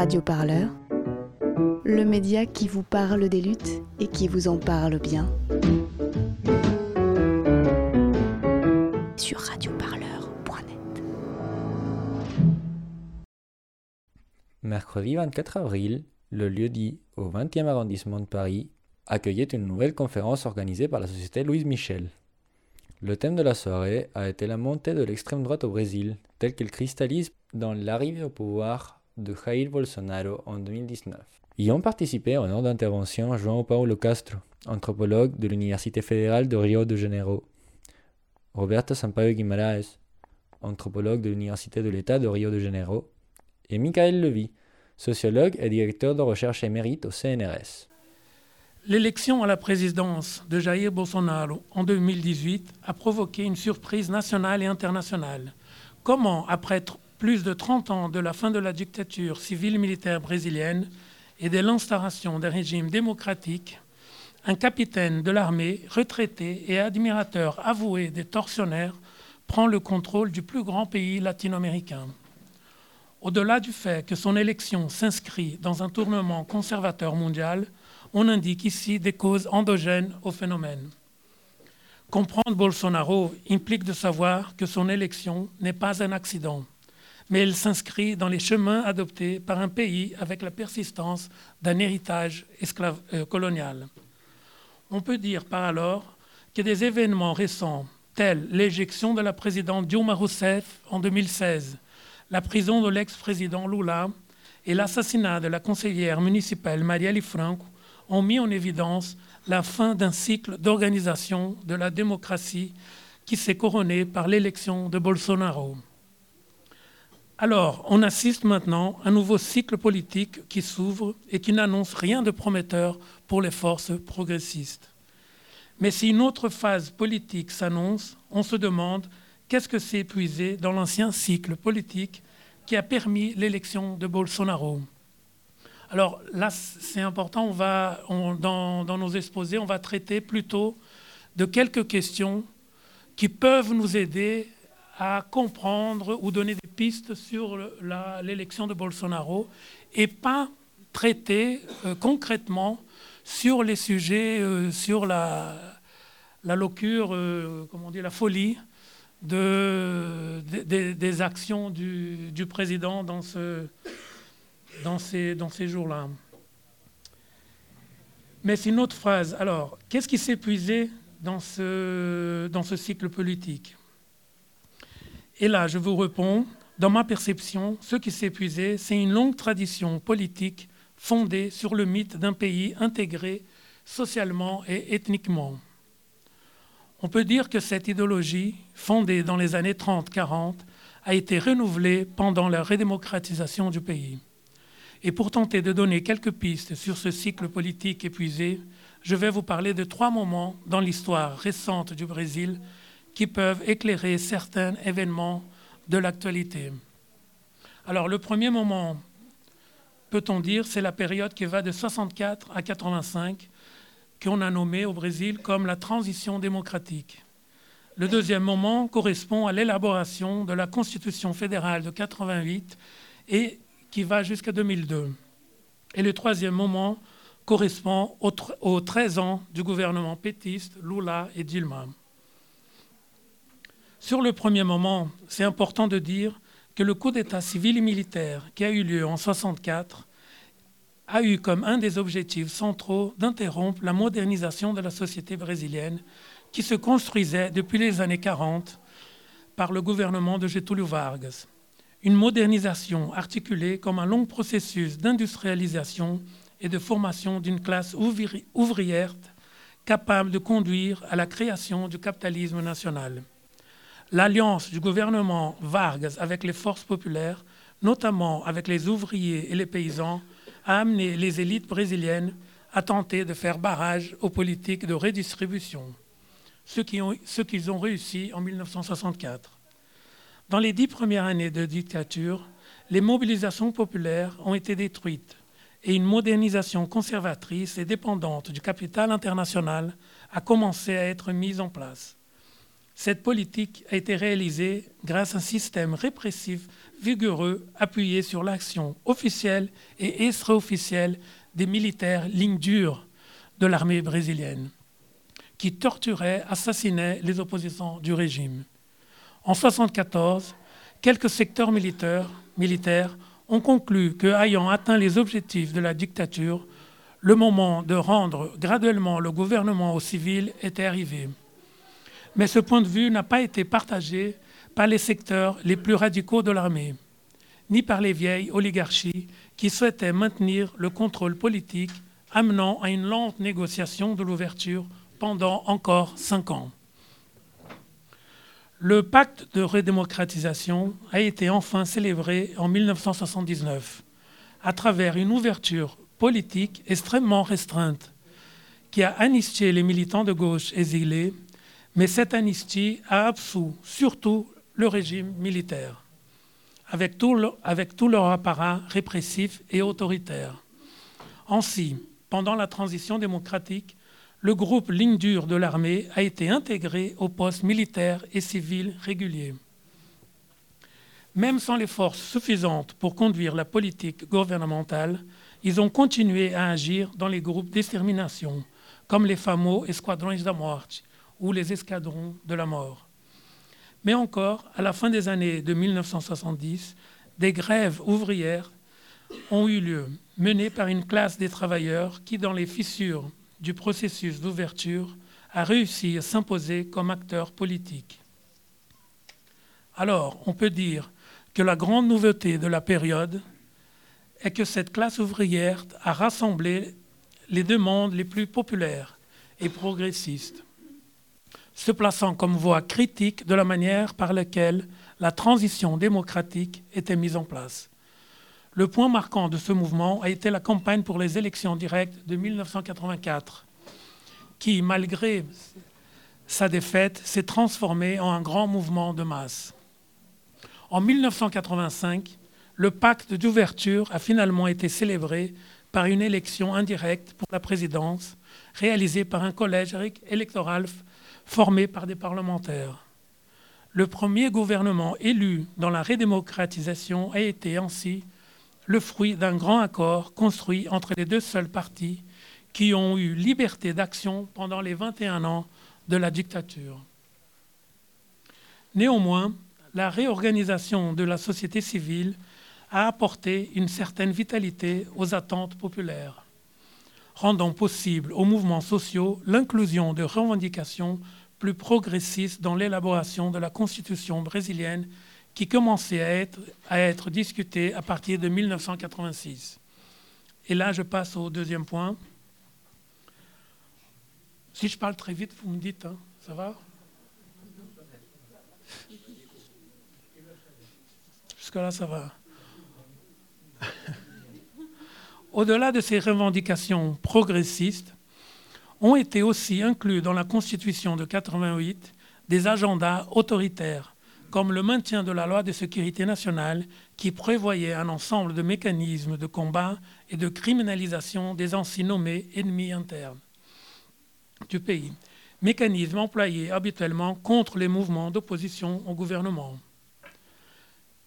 Radio Parleur, le média qui vous parle des luttes et qui vous en parle bien. Sur radioparleur.net. Mercredi 24 avril, le lieu-dit au 20e arrondissement de Paris accueillait une nouvelle conférence organisée par la société Louise Michel. Le thème de la soirée a été la montée de l'extrême droite au Brésil, telle qu'elle cristallise dans l'arrivée au pouvoir de Jair Bolsonaro en 2019. Y ont participé en ordre d'intervention João Paulo Castro, anthropologue de l'Université fédérale de Rio de Janeiro, Roberto Sampaio Guimaraes, anthropologue de l'Université de l'État de Rio de Janeiro, et Michael Levy, sociologue et directeur de recherche émérite au CNRS. L'élection à la présidence de Jair Bolsonaro en 2018 a provoqué une surprise nationale et internationale. Comment, après plus de 30 ans de la fin de la dictature civile-militaire brésilienne et de l'instauration d'un régime démocratique, un capitaine de l'armée, retraité et admirateur avoué des tortionnaires, prend le contrôle du plus grand pays latino-américain. Au-delà du fait que son élection s'inscrit dans un tournement conservateur mondial, on indique ici des causes endogènes au phénomène. Comprendre Bolsonaro implique de savoir que son élection n'est pas un accident, mais elle s'inscrit dans les chemins adoptés par un pays avec la persistance d'un héritage euh, colonial. On peut dire par alors que des événements récents, tels l'éjection de la présidente Dilma Rousseff en 2016, la prison de l'ex-président Lula et l'assassinat de la conseillère municipale Marielle Franco, ont mis en évidence la fin d'un cycle d'organisation de la démocratie qui s'est couronné par l'élection de Bolsonaro. Alors, on assiste maintenant à un nouveau cycle politique qui s'ouvre et qui n'annonce rien de prometteur pour les forces progressistes. Mais si une autre phase politique s'annonce, on se demande qu'est-ce que s'est épuisé dans l'ancien cycle politique qui a permis l'élection de Bolsonaro. Alors là, c'est important, on va, dans, nos exposés, on va traiter plutôt de quelques questions qui peuvent nous aider à comprendre ou donner des pistes sur l'élection de Bolsonaro et pas traiter euh, concrètement sur les sujets, euh, sur la, la locure, euh, comment on dit, la folie de, des actions du, président dans ce, dans ces, dans ces jours-là. Mais c'est une autre phrase. Alors, qu'est-ce qui s'est épuisé dans ce, dans ce cycle politique? Et là, je vous réponds, dans ma perception, ce qui s'est épuisé, c'est une longue tradition politique fondée sur le mythe d'un pays intégré socialement et ethniquement. On peut dire que cette idéologie, fondée dans les années 30-40, a été renouvelée pendant la redémocratisation du pays. Et pour tenter de donner quelques pistes sur ce cycle politique épuisé, je vais vous parler de trois moments dans l'histoire récente du Brésil qui peuvent éclairer certains événements de l'actualité. Alors le premier moment, peut-on dire, c'est la période qui va de 64 à 85, qu'on a nommé au Brésil comme la transition démocratique. Le deuxième moment correspond à l'élaboration de la Constitution fédérale de 88 et qui va jusqu'à 2002. Et le troisième moment correspond aux, 13 ans du gouvernement pétiste, Lula et Dilma. Sur le premier moment, c'est important de dire que le coup d'État civil et militaire qui a eu lieu en 1964 a eu comme un des objectifs centraux d'interrompre la modernisation de la société brésilienne qui se construisait depuis les années 40 par le gouvernement de Getúlio Vargas une modernisation articulée comme un long processus d'industrialisation et de formation d'une classe ouvrière capable de conduire à la création du capitalisme national. L'alliance du gouvernement Vargas avec les forces populaires, notamment avec les ouvriers et les paysans, a amené les élites brésiliennes à tenter de faire barrage aux politiques de redistribution, ce qu'ils ont, réussi en 1964. Dans les dix premières années de dictature, les mobilisations populaires ont été détruites et une modernisation conservatrice et dépendante du capital international a commencé à être mise en place. Cette politique a été réalisée grâce à un système répressif vigoureux appuyé sur l'action officielle et extra-officielle des militaires lignes dures de l'armée brésilienne, qui torturaient, assassinaient les opposants du régime. En 1974, quelques secteurs militaires, militaires ont conclu que, ayant atteint les objectifs de la dictature, le moment de rendre graduellement le gouvernement aux civils était arrivé. Mais ce point de vue n'a pas été partagé par les secteurs les plus radicaux de l'armée, ni par les vieilles oligarchies qui souhaitaient maintenir le contrôle politique, amenant à une lente négociation de l'ouverture pendant encore cinq ans. Le pacte de redémocratisation a été enfin célébré en 1979 à travers une ouverture politique extrêmement restreinte qui a amnistié les militants de gauche exilés, mais cette amnistie a absous surtout le régime militaire, avec tout, leur apparat répressif et autoritaire. Ainsi, pendant la transition démocratique, le groupe ligne dure de l'armée a été intégré aux postes militaires et civils réguliers. Même sans les forces suffisantes pour conduire la politique gouvernementale, ils ont continué à agir dans les groupes d'extermination, comme les de mort ou les escadrons de la mort. Mais encore, à la fin des années de 1970, des grèves ouvrières ont eu lieu, menées par une classe des travailleurs qui, dans les fissures du processus d'ouverture, a réussi à s'imposer comme acteur politique. Alors, on peut dire que la grande nouveauté de la période, est que cette classe ouvrière a rassemblé les demandes les plus populaires et progressistes, se plaçant comme voix critique de la manière par laquelle la transition démocratique était mise en place. Le point marquant de ce mouvement a été la campagne pour les élections directes de 1984, qui, malgré sa défaite, s'est transformée en un grand mouvement de masse. En 1985, le pacte d'ouverture a finalement été célébré par une élection indirecte pour la présidence, réalisée par un collège électoral formé par des parlementaires. Le premier gouvernement élu dans la redémocratisation a été ainsi le fruit d'un grand accord construit entre les deux seuls partis qui ont eu liberté d'action pendant les 21 ans de la dictature. Néanmoins, la réorganisation de la société civile a apporté une certaine vitalité aux attentes populaires, rendant possible aux mouvements sociaux l'inclusion de revendications plus progressistes dans l'élaboration de la constitution brésilienne qui commençait à être, à être discutée à partir de 1986. Et là, je passe au deuxième point. Si je parle très vite, vous me dites, hein, ça va? Jusque-là, ça va. Au-delà de ces revendications progressistes, ont été aussi inclus dans la Constitution de 88 des agendas autoritaires, comme le maintien de la loi de sécurité nationale qui prévoyait un ensemble de mécanismes de combat et de criminalisation des ainsi nommés ennemis internes du pays, mécanismes employés habituellement contre les mouvements d'opposition au gouvernement.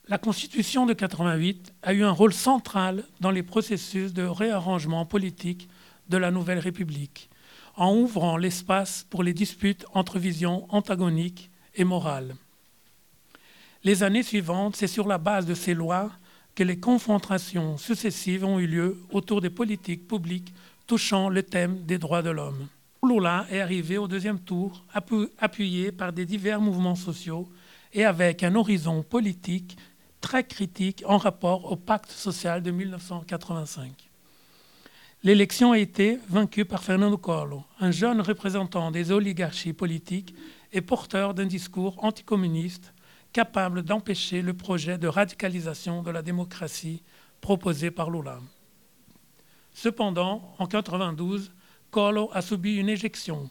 La Constitution de 88 a eu un rôle central dans les processus de réarrangement politique de la nouvelle République, en ouvrant l'espace pour les disputes entre visions antagoniques et morales. Les années suivantes, c'est sur la base de ces lois que les confrontations successives ont eu lieu autour des politiques publiques touchant le thème des droits de l'homme. Lula est arrivé au deuxième tour, appuyé par des divers mouvements sociaux et avec un horizon politique très critique en rapport au pacte social de 1985. L'élection a été vaincue par Fernando Collor, un jeune représentant des oligarchies politiques et porteur d'un discours anticommuniste capable d'empêcher le projet de radicalisation de la démocratie proposé par Lula. Cependant, en 1992, Collor a subi une éjection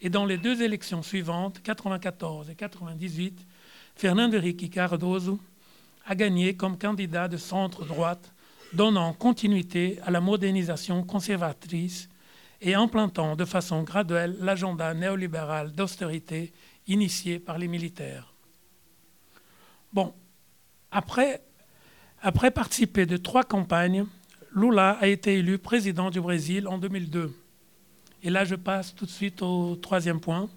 et dans les deux élections suivantes, 1994 et 1998, Fernando Henrique Cardoso a gagné comme candidat de centre-droite, donnant continuité à la modernisation conservatrice et implantant de façon graduelle l'agenda néolibéral d'austérité initiée par les militaires. Bon, après, participer de trois campagnes, Lula a été élu président du Brésil en 2002. Et là, je passe tout de suite au troisième point.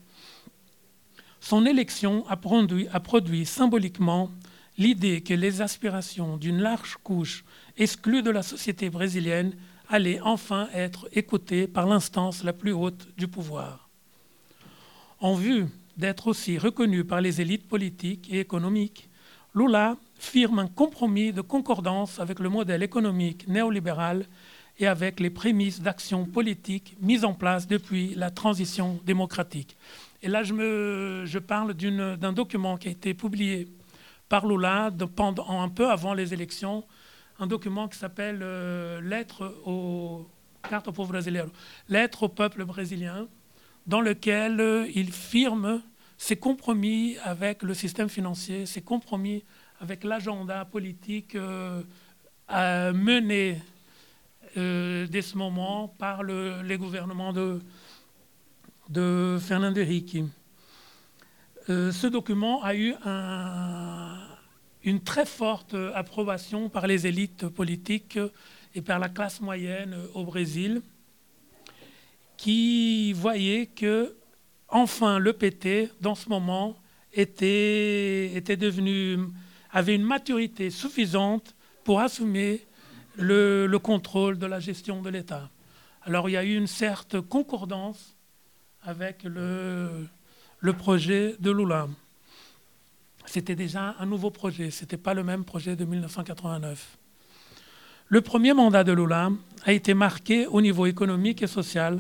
Son élection a produit symboliquement l'idée que les aspirations d'une large couche exclue de la société brésilienne allaient enfin être écoutées par l'instance la plus haute du pouvoir. En vue d'être aussi reconnu par les élites politiques et économiques, Lula firme un compromis de concordance avec le modèle économique néolibéral et avec les prémices d'action politique mises en place depuis la transition démocratique. Et là, je, parle d'un document qui a été publié par Lula pendant, un peu avant les élections, un document qui s'appelle euh, Lettre au peuple brésilien, dans lequel euh, il firme ses compromis avec le système financier, ses compromis avec l'agenda politique euh, mené dès ce moment par le, les gouvernements de, de Fernando. Euh, ce document a eu une très forte approbation par les élites politiques et par la classe moyenne au Brésil, qui voyaient que, enfin, le PT, dans ce moment, était, était devenu, avait une maturité suffisante pour assumer le contrôle de la gestion de l'État. Alors il y a eu une certaine concordance avec le, le projet de Lula. C'était déjà un nouveau projet, ce n'était pas le même projet de 1989. Le premier mandat de Lula a été marqué au niveau économique et social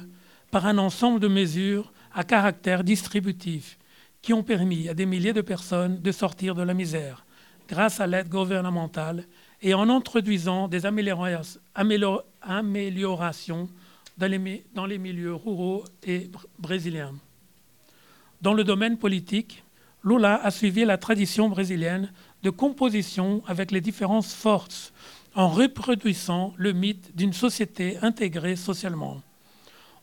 par un ensemble de mesures à caractère distributif qui ont permis à des milliers de personnes de sortir de la misère grâce à l'aide gouvernementale et en introduisant des améliorations dans les milieux ruraux et brésiliens. Dans le domaine politique, Lula a suivi la tradition brésilienne de composition avec les différentes forces en reproduisant le mythe d'une société intégrée socialement.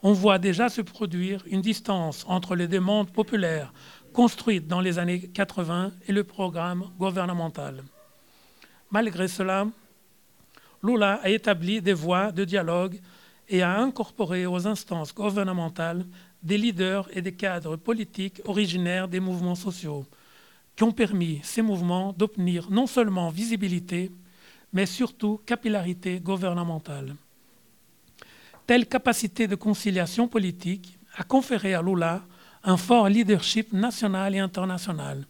On voit déjà se produire une distance entre les demandes populaires construites dans les années 80 et le programme gouvernemental. Malgré cela, Lula a établi des voies de dialogue et a incorporé aux instances gouvernementales des leaders et des cadres politiques originaires des mouvements sociaux, qui ont permis ces mouvements d'obtenir non seulement visibilité, mais surtout capillarité gouvernementale. Telle capacité de conciliation politique a conféré à Lula un fort leadership national et international.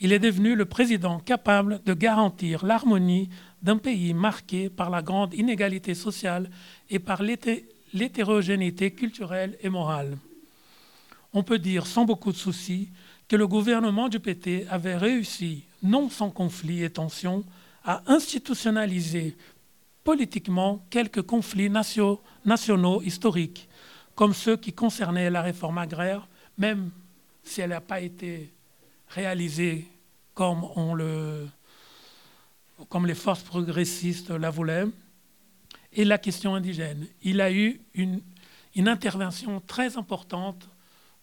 Il est devenu le président capable de garantir l'harmonie d'un pays marqué par la grande inégalité sociale et par l'hétérogénéité culturelle et morale on peut dire sans beaucoup de soucis que le gouvernement du PT avait réussi, non sans conflits et tensions, à institutionnaliser politiquement quelques conflits nationaux historiques, comme ceux qui concernaient la réforme agraire, même si elle n'a pas été réalisée comme, les forces progressistes la voulaient, et la question indigène. Il a eu une intervention très importante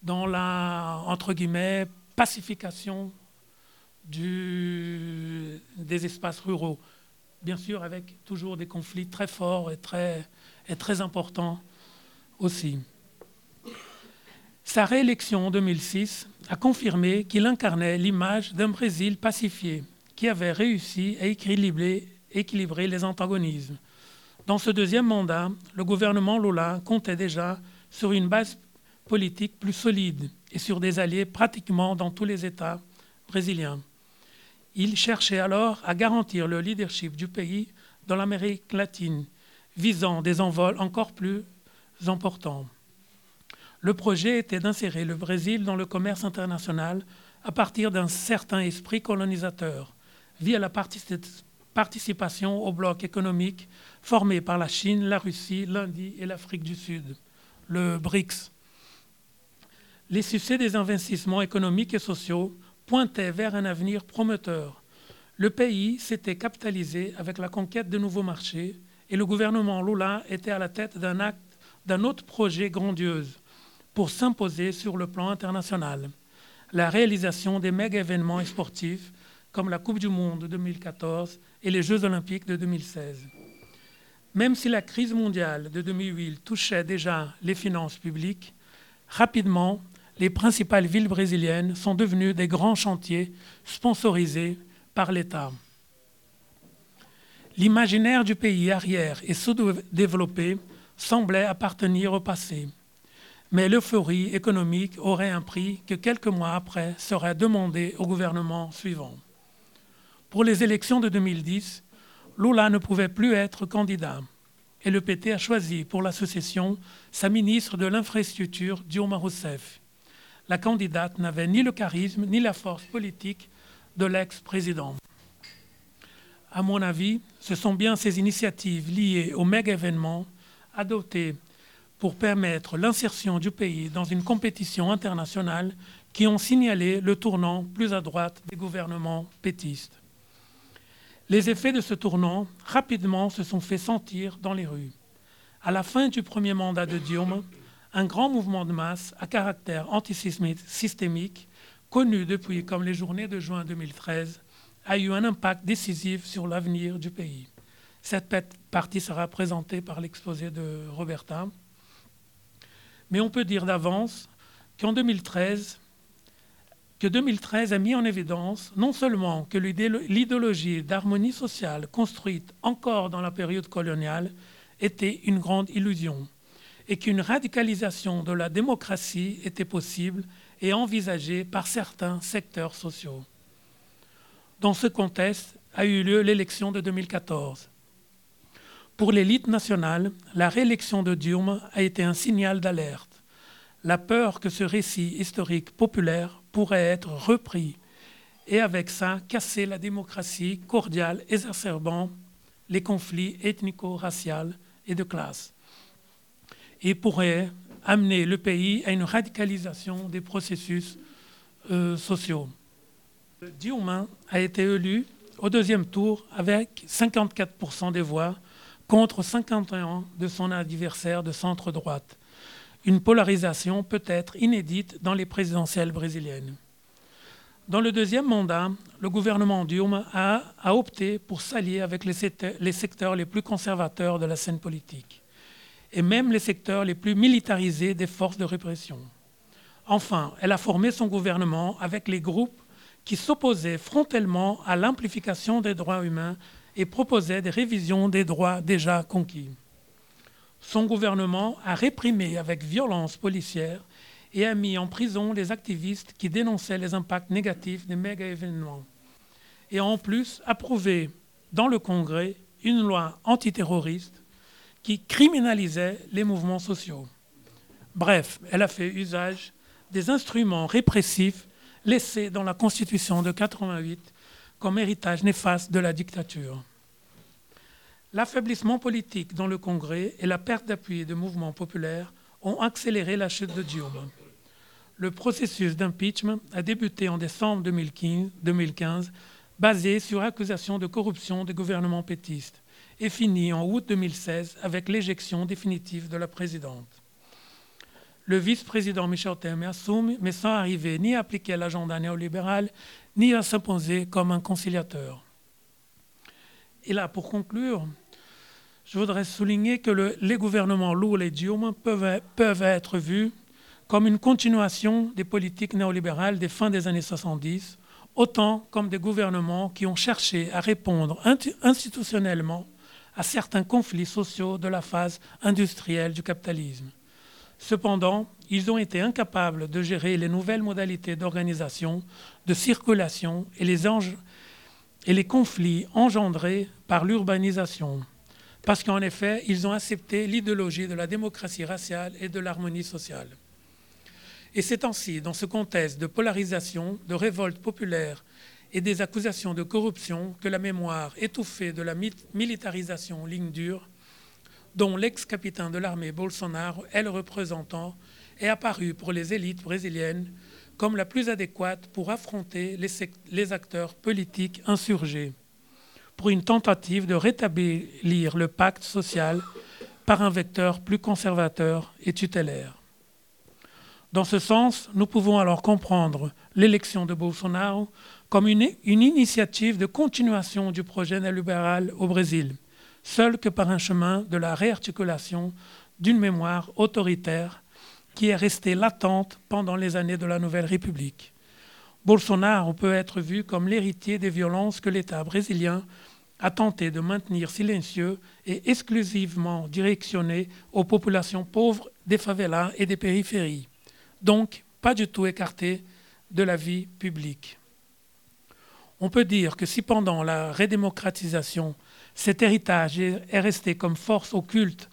dans la, entre guillemets, pacification du, des espaces ruraux. Bien sûr, avec toujours des conflits très forts et très, et très importants aussi. Sa réélection en 2006 a confirmé qu'il incarnait l'image d'un Brésil pacifié, qui avait réussi à équilibrer, équilibrer les antagonismes. Dans ce deuxième mandat, le gouvernement Lula comptait déjà sur une base politique plus solide et sur des alliés pratiquement dans tous les États brésiliens. Il cherchait alors à garantir le leadership du pays dans l'Amérique latine, visant des envols encore plus importants. Le projet était d'insérer le Brésil dans le commerce international à partir d'un certain esprit colonisateur, via la participation au bloc économique formé par la Chine, la Russie, l'Indie et l'Afrique du Sud, le BRICS les succès des investissements économiques et sociaux pointaient vers un avenir prometteur. Le pays s'était capitalisé avec la conquête de nouveaux marchés et le gouvernement Lula était à la tête d'un acte d'un autre projet grandiose pour s'imposer sur le plan international. la réalisation des méga-événements sportifs comme la Coupe du Monde de 2014 et les Jeux olympiques de 2016. Même si la crise mondiale de 2008 touchait déjà les finances publiques, rapidement, les principales villes brésiliennes sont devenues des grands chantiers sponsorisés par l'État. L'imaginaire du pays arrière et sous-développé semblait appartenir au passé. Mais l'euphorie économique aurait un prix que quelques mois après serait demandé au gouvernement suivant. Pour les élections de 2010, Lula ne pouvait plus être candidat et le PT a choisi pour l'association sa ministre de l'infrastructure, Dilma Rousseff. La candidate n'avait ni le charisme ni la force politique de l'ex-président. À mon avis, ce sont bien ces initiatives liées aux méga-événements adoptées pour permettre l'insertion du pays dans une compétition internationale qui ont signalé le tournant plus à droite des gouvernements pétistes. Les effets de ce tournant rapidement se sont fait sentir dans les rues. À la fin du premier mandat de Dilma, un grand mouvement de masse à caractère antisystémique, connu depuis comme les journées de juin 2013, a eu un impact décisif sur l'avenir du pays. Cette partie sera présentée par l'exposé de Roberta. Mais on peut dire d'avance qu'en 2013, que 2013 a mis en évidence non seulement que l'idéologie d'harmonie sociale construite encore dans la période coloniale était une grande illusion et qu'une radicalisation de la démocratie était possible et envisagée par certains secteurs sociaux. Dans ce contexte a eu lieu l'élection de 2014. Pour l'élite nationale, la réélection de Dilma a été un signal d'alerte. La peur que ce récit historique populaire pourrait être repris et avec ça casser la démocratie cordiale exacerbant les conflits ethnico-raciaux et de classe et pourrait amener le pays à une radicalisation des processus euh, sociaux. Dilma a été élu au deuxième tour avec 54% des voix contre 51 de son adversaire de centre-droite une polarisation peut-être inédite dans les présidentielles brésiliennes. Dans le deuxième mandat, le gouvernement Dilma a, opté pour s'allier avec les secteurs les plus conservateurs de la scène politique et même les secteurs les plus militarisés des forces de répression. Enfin, elle a formé son gouvernement avec les groupes qui s'opposaient frontalement à l'amplification des droits humains et proposaient des révisions des droits déjà conquis son gouvernement a réprimé avec violence policière et a mis en prison les activistes qui dénonçaient les impacts négatifs des méga-événements. Et en plus approuvé dans le Congrès une loi antiterroriste qui criminalisait les mouvements sociaux. Bref, elle a fait usage des instruments répressifs laissés dans la Constitution de 88 comme héritage néfaste de la dictature. L'affaiblissement politique dans le Congrès et la perte d'appui de mouvements populaires ont accéléré la chute de Dilma. Le processus d'impeachment a débuté en décembre 2015, basé sur accusations de corruption des gouvernements pétistes et fini en août 2016 avec l'éjection définitive de la présidente. Le vice-président Michel Temer assume, mais sans arriver ni à appliquer l'agenda néolibéral, ni à s'imposer comme un conciliateur. Et là, pour conclure, je voudrais souligner que les gouvernements lourds et peuvent, peuvent être vus comme une continuation des politiques néolibérales des fins des années 70, autant comme des gouvernements qui ont cherché à répondre institutionnellement à certains conflits sociaux de la phase industrielle du capitalisme. Cependant, ils ont été incapables de gérer les nouvelles modalités d'organisation, de circulation et les, conflits engendrés par l'urbanisation, parce qu'en effet, ils ont accepté l'idéologie de la démocratie raciale et de l'harmonie sociale. Et c'est ainsi, dans ce contexte de polarisation, de révolte populaire et des accusations de corruption, que la mémoire étouffée de la militarisation ligne dure, dont l'ex-capitaine de l'armée Bolsonaro est le représentant, est apparue pour les élites brésiliennes comme la plus adéquate pour affronter les, acteurs politiques insurgés, pour une tentative de rétablir le pacte social par un vecteur plus conservateur et tutélaire. Dans ce sens, nous pouvons alors comprendre l'élection de Bolsonaro comme une, initiative de continuation du projet néolibéral au Brésil, seul que par un chemin de la réarticulation d'une mémoire autoritaire qui est restée latente pendant les années de la Nouvelle République. Bolsonaro peut être vu comme l'héritier des violences que l'État brésilien a tenté de maintenir silencieux et exclusivement directionné aux populations pauvres des favelas et des périphéries, donc pas du tout écarté de la vie publique. On peut dire que si pendant la redémocratisation, cet héritage est resté comme force occulte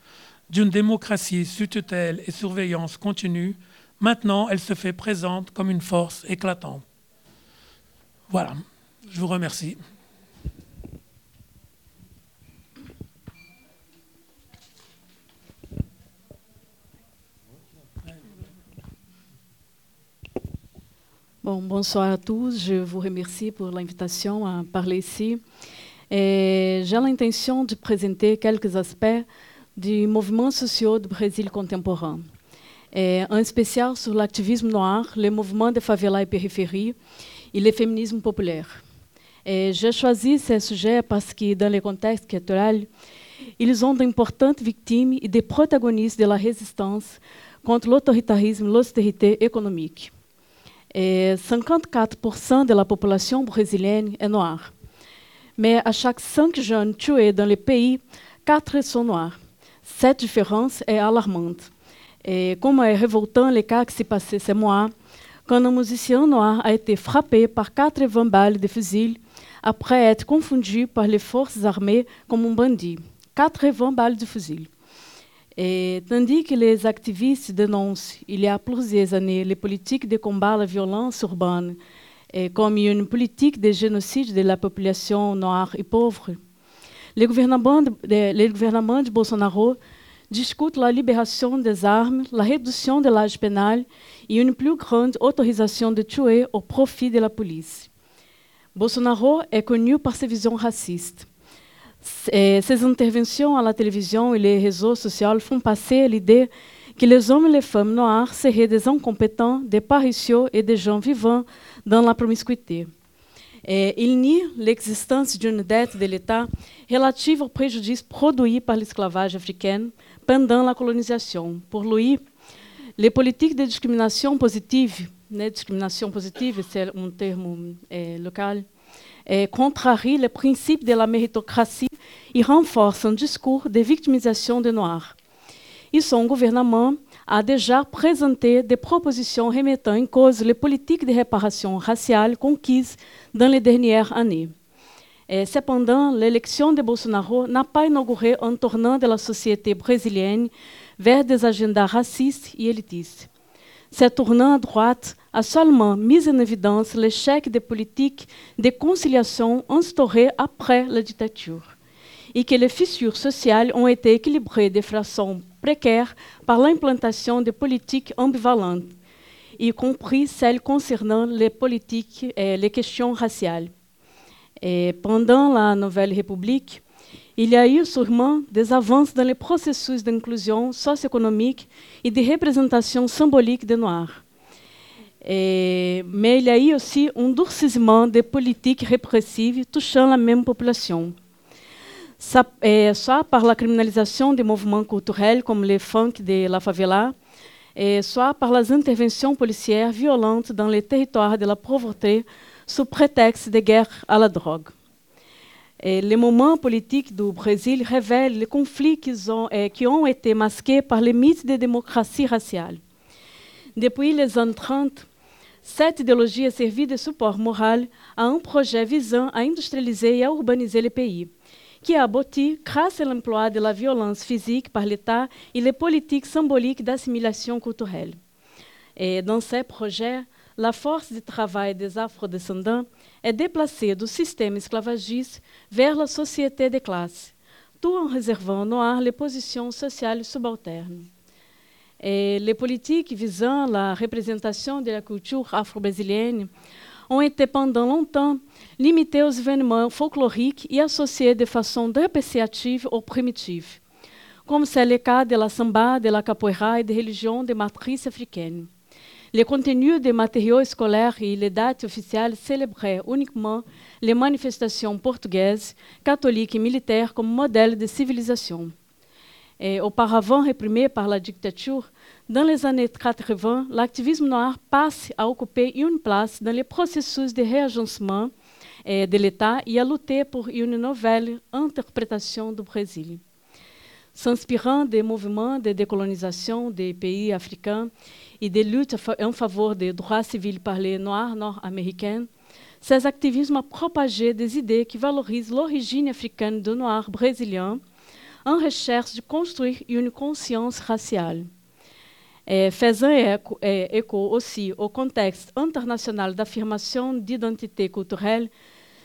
d'une démocratie sous tutelle et surveillance continue, maintenant elle se fait présente comme une force éclatante. Voilà, je vous remercie. Bon, bonsoir à tous. Je vous remercie pour l'invitation à parler ici. J'ai l'intention de présenter quelques aspects du mouvement social du Brésil contemporain. Et un spécial sur l'activisme noir, les mouvements de favela et périphérie et le féminisme populaire. J'ai choisi ce sujet parce que, dans le contexte culturel, ils ont d'importantes victimes et des protagonistes de la résistance contre l'autoritarisme, l'austérité économique. Et 54% de la population brésilienne est noire. Mais à chaque cinq jeunes tués dans le pays, quatre sont noirs. Cette différence est alarmante. Et comme est révoltant le cas qui s'est passé ce mois, quand un musicien noir a été frappé par 80 balles de fusil après être confondu par les forces armées comme un bandit. 80 balles de fusil. Tandis que les activistes dénoncent, il y a plusieurs années, les politiques de combat à la violence urbaine comme une politique de génocide de la population noire et pauvre, le gouvernement de, le gouvernement de Bolsonaro discute la libération des armes, la réduction de l'âge pénal et une plus grande autorisation de tuer au profit de la police. Bolsonaro est connu par ses visions racistes. Ces interventions à la télévision et les réseaux sociaux font passer l'idée que les hommes et les femmes noirs seraient des incompétents, des paresseux et des gens vivant dans la promiscuité. Et il nie l'existence d'une dette de l'État relative au préjudice produit par l'esclavage africain pendant la colonisation. Pour lui, les politiques de discrimination positive, discrimination positive, c'est un terme eh, local, eh, contrarient les principes de la méritocratie et renforcent un discours de victimisation des Noirs. Et son gouvernement a déjà présenté des propositions remettant en cause les politiques de réparation raciale conquises dans les dernières années. Cependant, l'élection de Bolsonaro n'a pas inauguré un tournant de la société brésilienne vers des agendas racistes et élitistes. Ce tournant à droite a seulement mis en évidence l'échec des politiques de conciliation instaurées après la dictature et que les fissures sociales ont été équilibrées de façon précaire par l'implantation de politiques ambivalentes, y compris celles concernant les politiques et les questions raciales. Pendant la Nouvelle République, il y a eu sûrement des avances dans les processus d'inclusion socio-économique et de représentation symbolique des Noirs. Mais il y a eu aussi un durcissement des politiques répressives touchant la même population. Soit par la criminalisation des mouvements culturels comme les funk de la favela, soit par les interventions policières violentes dans les territoires de la pauvreté sous prétexte de guerre à la drogue. Les moments politiques du Brésil révèlent les conflits qui ont, qui ont été masqués par les mythes de démocratie raciale. Depuis les années 30, cette idéologie a servi de support moral à un projet visant à industrialiser et à urbaniser le pays, qui a abouti grâce à l'emploi de la violence physique par l'État et les politiques symboliques d'assimilation culturelle. Et dans ces projets, la force de travail des afrodescendants est déplacée du système esclavagiste vers la société de classe, tout en réservant aux Noirs les positions sociales subalternes. Les politiques visant la représentation de la culture afro-brésilienne ont été pendant longtemps limitées aux événements folkloriques et associées de façon dépréciative ou primitive, comme c'est le cas de la samba, de la capoeira et des religions de matrice africaine. Les contenus des matériaux scolaires et les dates officielles célébraient uniquement les manifestations portugaises, catholiques et militaires comme modèle de civilisation. Et auparavant réprimé par la dictature, dans les années 80, l'activisme noir passe à occuper une place dans les processus de réagencement de l'État et à lutter pour une nouvelle interprétation du Brésil. S'inspirant des mouvements de décolonisation des pays africains et des luttes en faveur des droits civils par les Noirs nord-américains, ces activismes ont propagé des idées qui valorisent l'origine africaine du Noir brésilien en recherche de construire une conscience raciale. Et faisant écho, écho aussi au contexte international d'affirmation d'identité culturelle,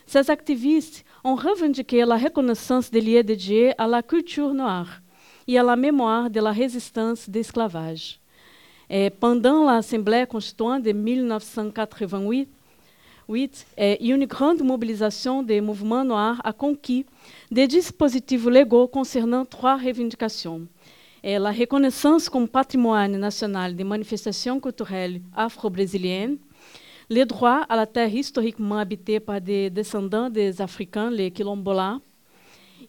ces activistes ont revendiqué la reconnaissance des liens dédiés à la culture noire et à la mémoire de la résistance d'esclavage. Et pendant l'Assemblée constituante de 1988, et une grande mobilisation des mouvements noirs a conquis des dispositifs légaux concernant trois revendications. Et la reconnaissance comme patrimoine national des manifestations culturelles afro-brésiliennes, les droits à la terre historiquement habitée par des descendants des Africains, les quilombolas,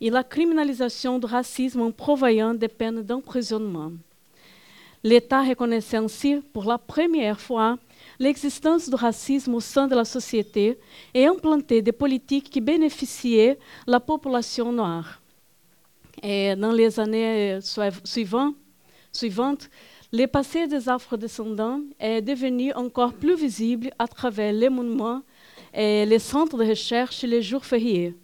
et la criminalisation du racisme en prévoyant des peines d'emprisonnement. L'État reconnaissait ainsi pour la première fois l'existence du racisme au sein de la société et implanté des politiques qui bénéficiaient la population noire. Et dans les années suivantes, suivantes le passé des afro-descendants est devenu encore plus visible à travers les monuments les centres de recherche et les jours fériés,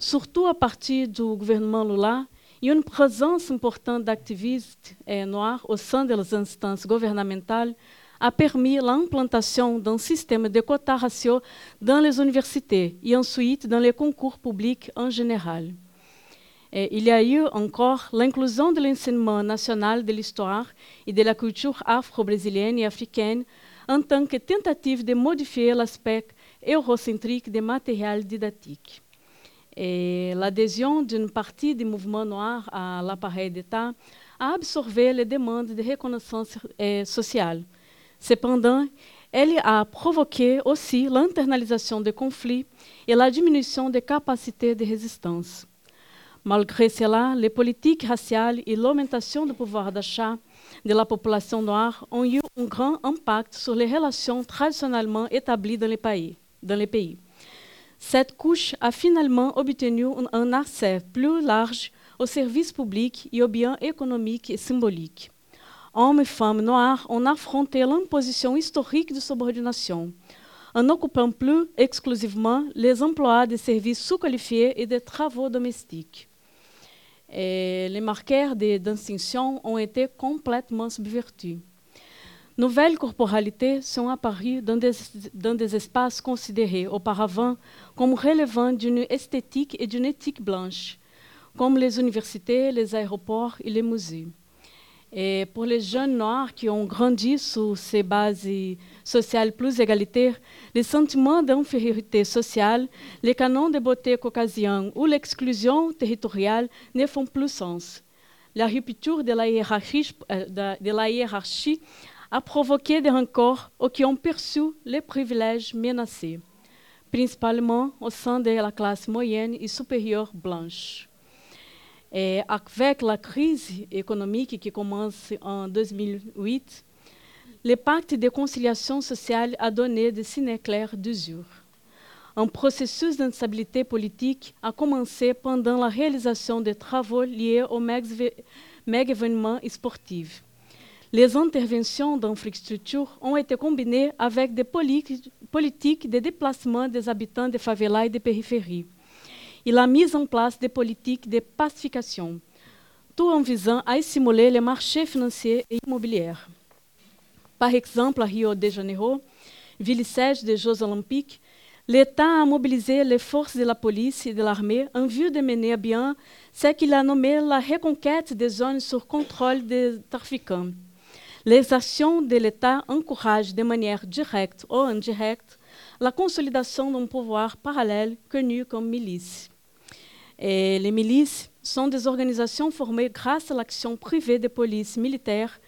surtout à partir du gouvernement Lula et une présence importante d'activistes noirs au sein des instances gouvernementales a permis l'implantation d'un système de quotas raciaux dans les universités et ensuite dans les concours publics en général. Il y a eu encore l'inclusion de l'enseignement national de l'histoire et de la culture afro-brésilienne et africaine en tant que tentative de modifier l'aspect eurocentrique des matériels didactiques. L'adhésion d'une partie du mouvement noir à l'appareil d'État a absorbé les demandes de reconnaissance sociale, Cependant, elle a provoqué aussi l'internalisation des conflits et la diminution des capacités de résistance. Malgré cela, les politiques raciales et l'augmentation du pouvoir d'achat de la population noire ont eu un grand impact sur les relations traditionnellement établies dans les pays. Cette couche a finalement obtenu un accès plus large aux services publics et aux biens économiques et symboliques hommes et femmes noirs ont affronté l'imposition historique de subordination, en occupant plus exclusivement les emplois de services sous-qualifiés et des travaux domestiques. Les marqueurs de distinction ont été complètement subvertis. Nouvelles corporalités sont apparues des, dans des espaces considérés auparavant comme relevant d'une esthétique et d'une éthique blanche, comme les universités, les aéroports et les musées. Et pour les jeunes noirs qui ont grandi sous ces bases sociales plus égalitaires, les sentiments d'infériorité sociale, les canons de beauté caucasiens ou l'exclusion territoriale ne font plus sens. La rupture de la hiérarchie, euh, a provoqué des rencorts aux qui ont perçu les privilèges menacés, principalement au sein de la classe moyenne et supérieure blanche. Avec la crise économique qui commence en 2008, le pacte de conciliation sociale a donné des signes clairs d'usure. Un processus d'instabilité politique a commencé pendant la réalisation des travaux liés aux méga-événements sportifs. Les interventions d'infrastructures ont été combinées avec des politiques de déplacement des habitants des favelas et des périphéries et la mise en place des politiques de pacification, tout en visant à stimuler les marchés financiers et immobiliers. Par exemple, à Rio de Janeiro, ville siège des Jeux olympiques, l'État a mobilisé les forces de la police et de l'armée en vue de mener à bien ce qu'il a nommé la reconquête des zones sur contrôle des trafiquants. Les actions de l'État encouragent de manière directe ou indirecte la consolidation d'un pouvoir parallèle connu comme milice. Et les milices sont des organisations formées grâce à l'action privée des polices militaires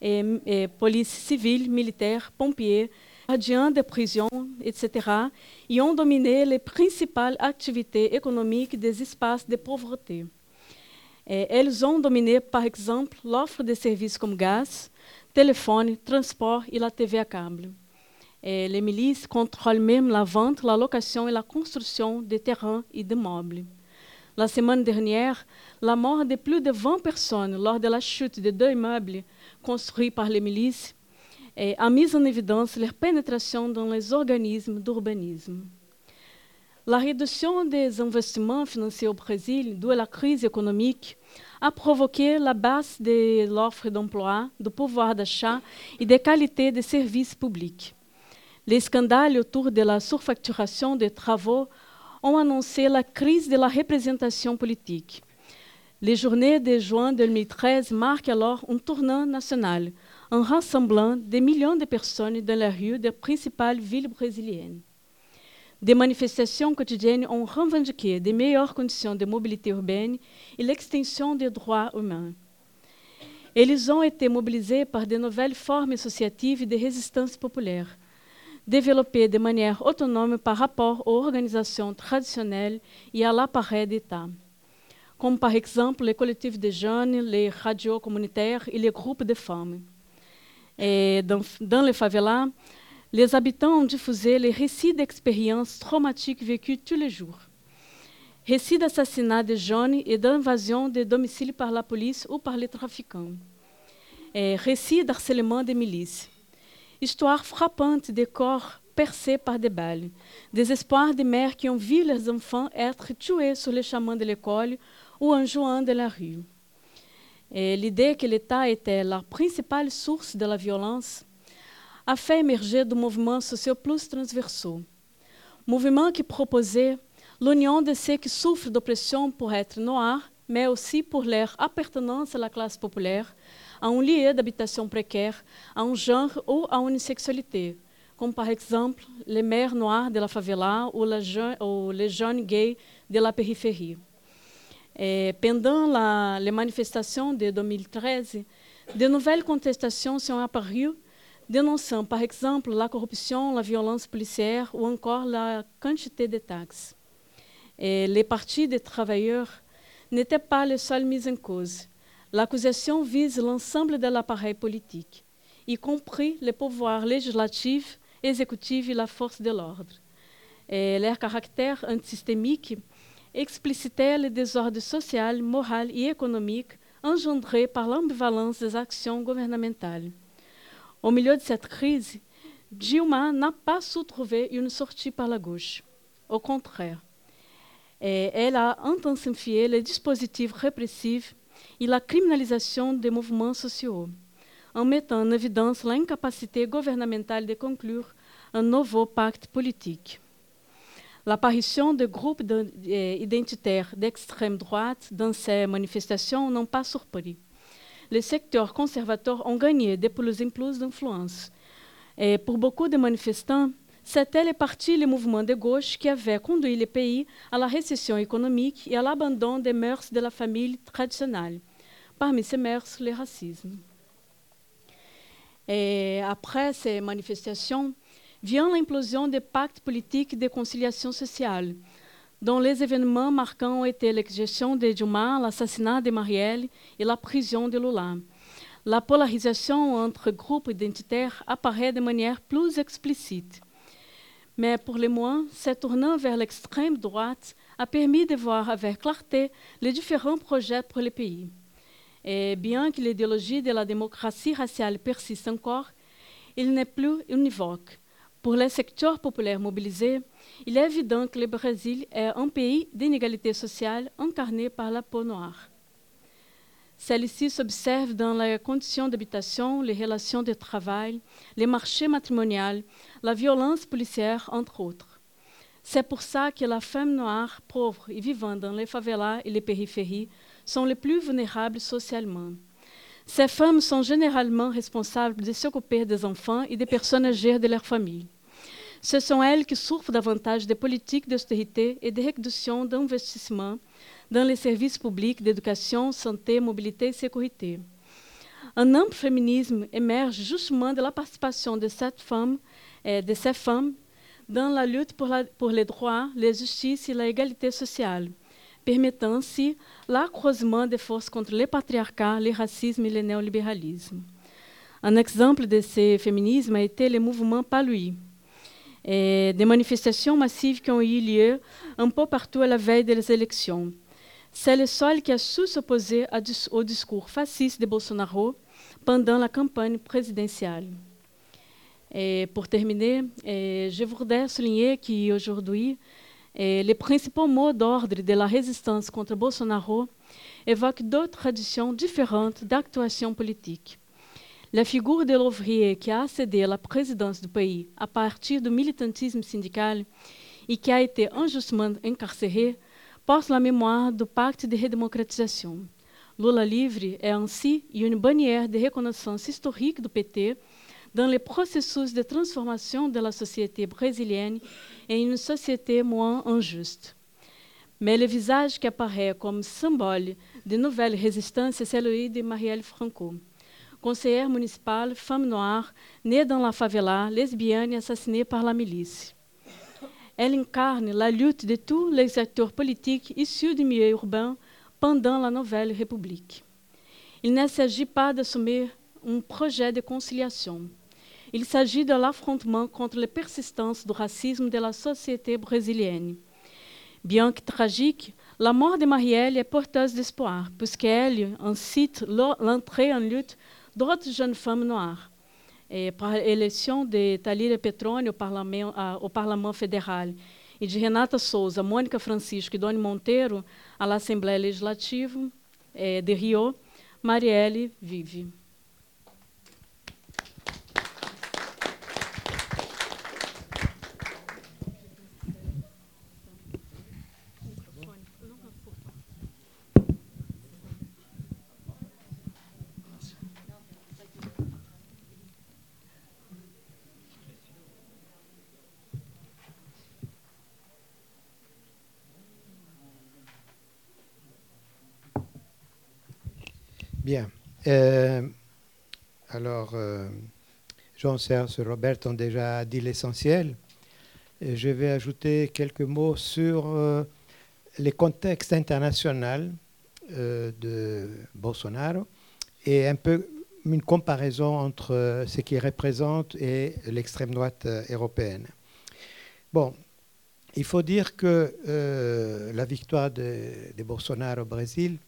et, et police civile, militaire, pompiers, gardiens de prison, etc., y ont dominé les principales activités économiques des espaces de pauvreté. Et elles ont dominé, par exemple, l'offre de services comme gaz, téléphone, transport et la TV à câble. Et les milices contrôlent même la vente, la location et la construction de terrains et de meubles. La semaine dernière, la mort de plus de 20 personnes lors de la chute de deux immeubles construits par les milices a mis en évidence leur pénétration dans les organismes d'urbanisme. La réduction des investissements financiers au Brésil, due à la crise économique, a provoqué la baisse de l'offre d'emploi, du pouvoir d'achat et des qualités des services publics. Les scandales autour de la surfacturation des travaux ont annoncé la crise de la représentation politique. Les journées de juin 2013 marquent alors un tournant national, en rassemblant des millions de personnes dans la rue des principales villes brésiliennes. Des manifestations quotidiennes ont revendiqué de meilleures conditions de mobilité urbaine et l'extension des droits humains. Eles ont été mobilisés par de nouvelles formes associatives de résistance populaire, développées de manière autonome par rapport aux organisations traditionnelles et à l'appareil d'État, comme par exemple les collectifs de jeunes, les radios communautaires et les groupes de femmes. Et dans, dans les favelas, les habitants ont diffusé les récits d'expériences traumatiques vécues tous les jours. Récits d'assassinats de jeunes et d'invasion de domiciles par la police ou par les trafiquants. Et récits d'harcèlement des milices. Histoire frappante de corps percés par des balles. Des espoirs de mères qui ont vu leurs enfants être tués sur les chemins de l'école ou en jouant de la rue. L'idée que l'État était la principale source de la violence a fait émerger do mouvement social plus transversaux. Mouvement qui proposait l'union de ceux qui souffrent d'oppression pour être noirs, mais aussi pour leur appartenance à la classe populaire, à un lieu d'habitation précaire, à un genre ou à une sexualité, comme par exemple les mères noires de la favela ou, la ou les jeunes gays de la périphérie. Pendant la, les manifestations de 2013, de nouvelles contestations sont apparues dénonçant, par exemple, la corruption, la violence policière ou encore la quantité de taxes. Et les partis des travailleurs n'étaient pas les seuls mis en cause. L'accusation vise l'ensemble de l'appareil politique, y compris les pouvoirs législatifs, exécutifs et la force de l'ordre. Leur caractère antisystémique explicitait le désordre social, moral et économique engendré par l'ambivalence des actions gouvernementales. Au milieu de cette crise, Dilma n'a pas su trouver une sortie par la gauche. Au contraire, elle a intensifié les dispositifs répressifs et la criminalisation des mouvements sociaux, en mettant en évidence l'incapacité gouvernementale de conclure un nouveau pacte politique. L'apparition de groupes identitaires d'extrême droite dans ces manifestations n'ont pas surpris les secteurs conservateurs ont gagné des plus en plus d'influence. Pour beaucoup de manifestants, c'était le parti, le mouvement de gauche qui avait conduit le pays à la récession économique et à l'abandon des mœurs de la famille traditionnelle. Parmi ces mœurs, le racisme. Après ces manifestations, vient l'implosion des pactes politiques de conciliation sociale, dont les événements marquants été l'exécution de Dilma, l'assassinat de Marielle et la prison de Lula. La polarisation entre groupes identitaires apparaît de manière plus explicite. Mais pour le moins, ce tournant vers l'extrême droite a permis de voir avec clarté les différents projets pour le pays. Et bien que l'idéologie de la démocratie raciale persiste encore, il n'est plus univoque. Pour les secteurs populaires mobilisés, il est évident que le Brésil est un pays d'inégalité sociale incarné par la peau noire. Celle-ci s'observe dans les conditions d'habitation, les relations de travail, les marchés matrimoniaux, la violence policière, entre autres. C'est pour ça que les femmes noires, pauvres et vivant dans les favelas et les périphéries sont les plus vulnérables socialement. Ces femmes sont généralement responsables de s'occuper des enfants et des personnes âgées de leur famille. Ce sont elles qui souffrent davantage des politiques d'austérité et de réduction d'investissement dans les services publics d'éducation, santé, mobilité et sécurité. Un ample féminisme émerge justement de la participation de cette femme, eh, de ces femmes dans la lutte pour, la, pour les droits, la justice et l'égalité sociale, permettant ainsi l'accroissement des forces contre le patriarcat, le racisme et le néolibéralisme. Un exemple de ce féminisme a été le mouvement Palui, et des manifestations massives qui ont eu lieu un peu partout à la veille des élections. C'est le seul qui a su s'opposer au discours fasciste de Bolsonaro pendant la campagne présidentielle. Et pour terminer, je voudrais souligner qu'aujourd'hui, les principaux mots d'ordre de la résistance contre Bolsonaro évoquent d'autres traditions différentes d'actuation politique. La figure de l'ouvrier qui a accédé à la présidence du pays à partir du militantisme syndical et qui a été injustement incarcéré porte la mémoire du pacte de redémocratisation. Lula livre est ainsi une bannière de reconnaissance historique du PT dans le processus de transformation de la société brésilienne en une société moins injuste. Mais le visage qui apparaît comme symbole de nouvelle résistance est celui de Marielle Franco conseillère municipale, femme noire, née dans la favela, lesbienne et assassinée par la milice. Elle incarne la lutte de tous les acteurs politiques issus du milieu urbain pendant la Nouvelle République. Il ne s'agit pas d'assumer un projet de conciliation. Il s'agit de l'affrontement contre la persistance du racisme de la société brésilienne. Bien que tragique, la mort de Marielle est porteuse d'espoir, puisqu'elle incite l'entrée en lutte d'autres jeunes femmes noires. Et par l'élection de Thalíria Petroni au Parlement, au Parlement fédéral e de Renata Souza, Mônica Francisco e Doni Monteiro à l'Assemblée législative de Rio, Marielle vive. Bien. Euh, alors, euh, Jean-Serge et Robert ont déjà dit l'essentiel. Je vais ajouter quelques mots sur euh, les contextes internationaux de Bolsonaro et un peu une comparaison entre ce qu'il représente et l'extrême droite européenne. Bon, il faut dire que la victoire de Bolsonaro au Brésil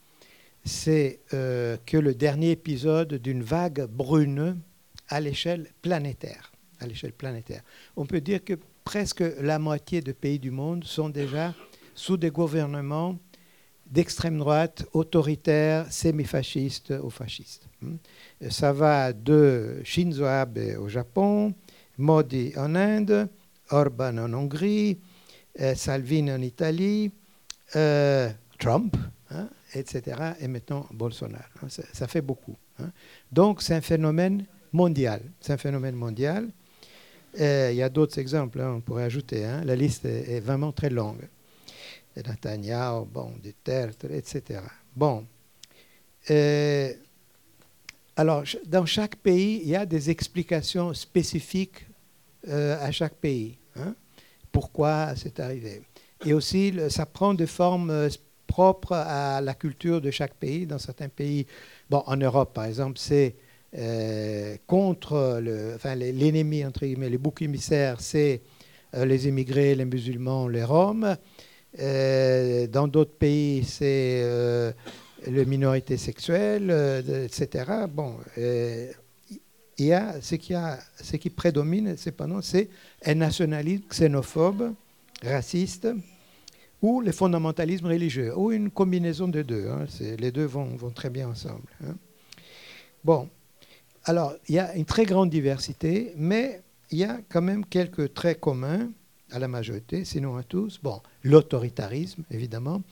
c'est euh, que le dernier épisode d'une vague brune à l'échelle planétaire. À l'échelle planétaire. On peut dire que presque la moitié des pays du monde sont déjà sous des gouvernements d'extrême droite, autoritaires, semi-fascistes ou fascistes. Hmm. Ça va de Shinzo Abe au Japon, Modi en Inde, Orban en Hongrie, euh, Salvini en Italie, euh, Trump hein, etc. Et maintenant Bolsonaro. Hein, ça, fait beaucoup. Hein. Donc c'est un phénomène mondial. C'est un phénomène mondial. il y a d'autres exemples, hein, on pourrait ajouter. La liste est, vraiment très longue. Netanyahu, bon, Duterte, etc. Bon. alors, dans chaque pays, il y a des explications spécifiques euh, à chaque pays. Pourquoi c'est arrivé. Et aussi, ça prend des formes euh, propre à la culture de chaque pays. Dans certains pays, bon, en Europe par exemple, c'est euh, contre le, enfin, l'ennemi, entre guillemets, les boucs émissaires, c'est euh, les immigrés, les musulmans, les Roms. Euh, dans d'autres pays, c'est les minorités sexuelles, etc. Bon, il y a ce qui, a, ce qui prédomine, cependant, c'est un nationalisme xénophobe, raciste, ou le fondamentalisme religieux, ou une combinaison des deux. Hein. les deux vont, très bien ensemble. Hein. Bon, alors il y a une très grande diversité, mais il y a quand même quelques traits communs à la majorité, sinon à tous. Bon, l'autoritarisme, évidemment,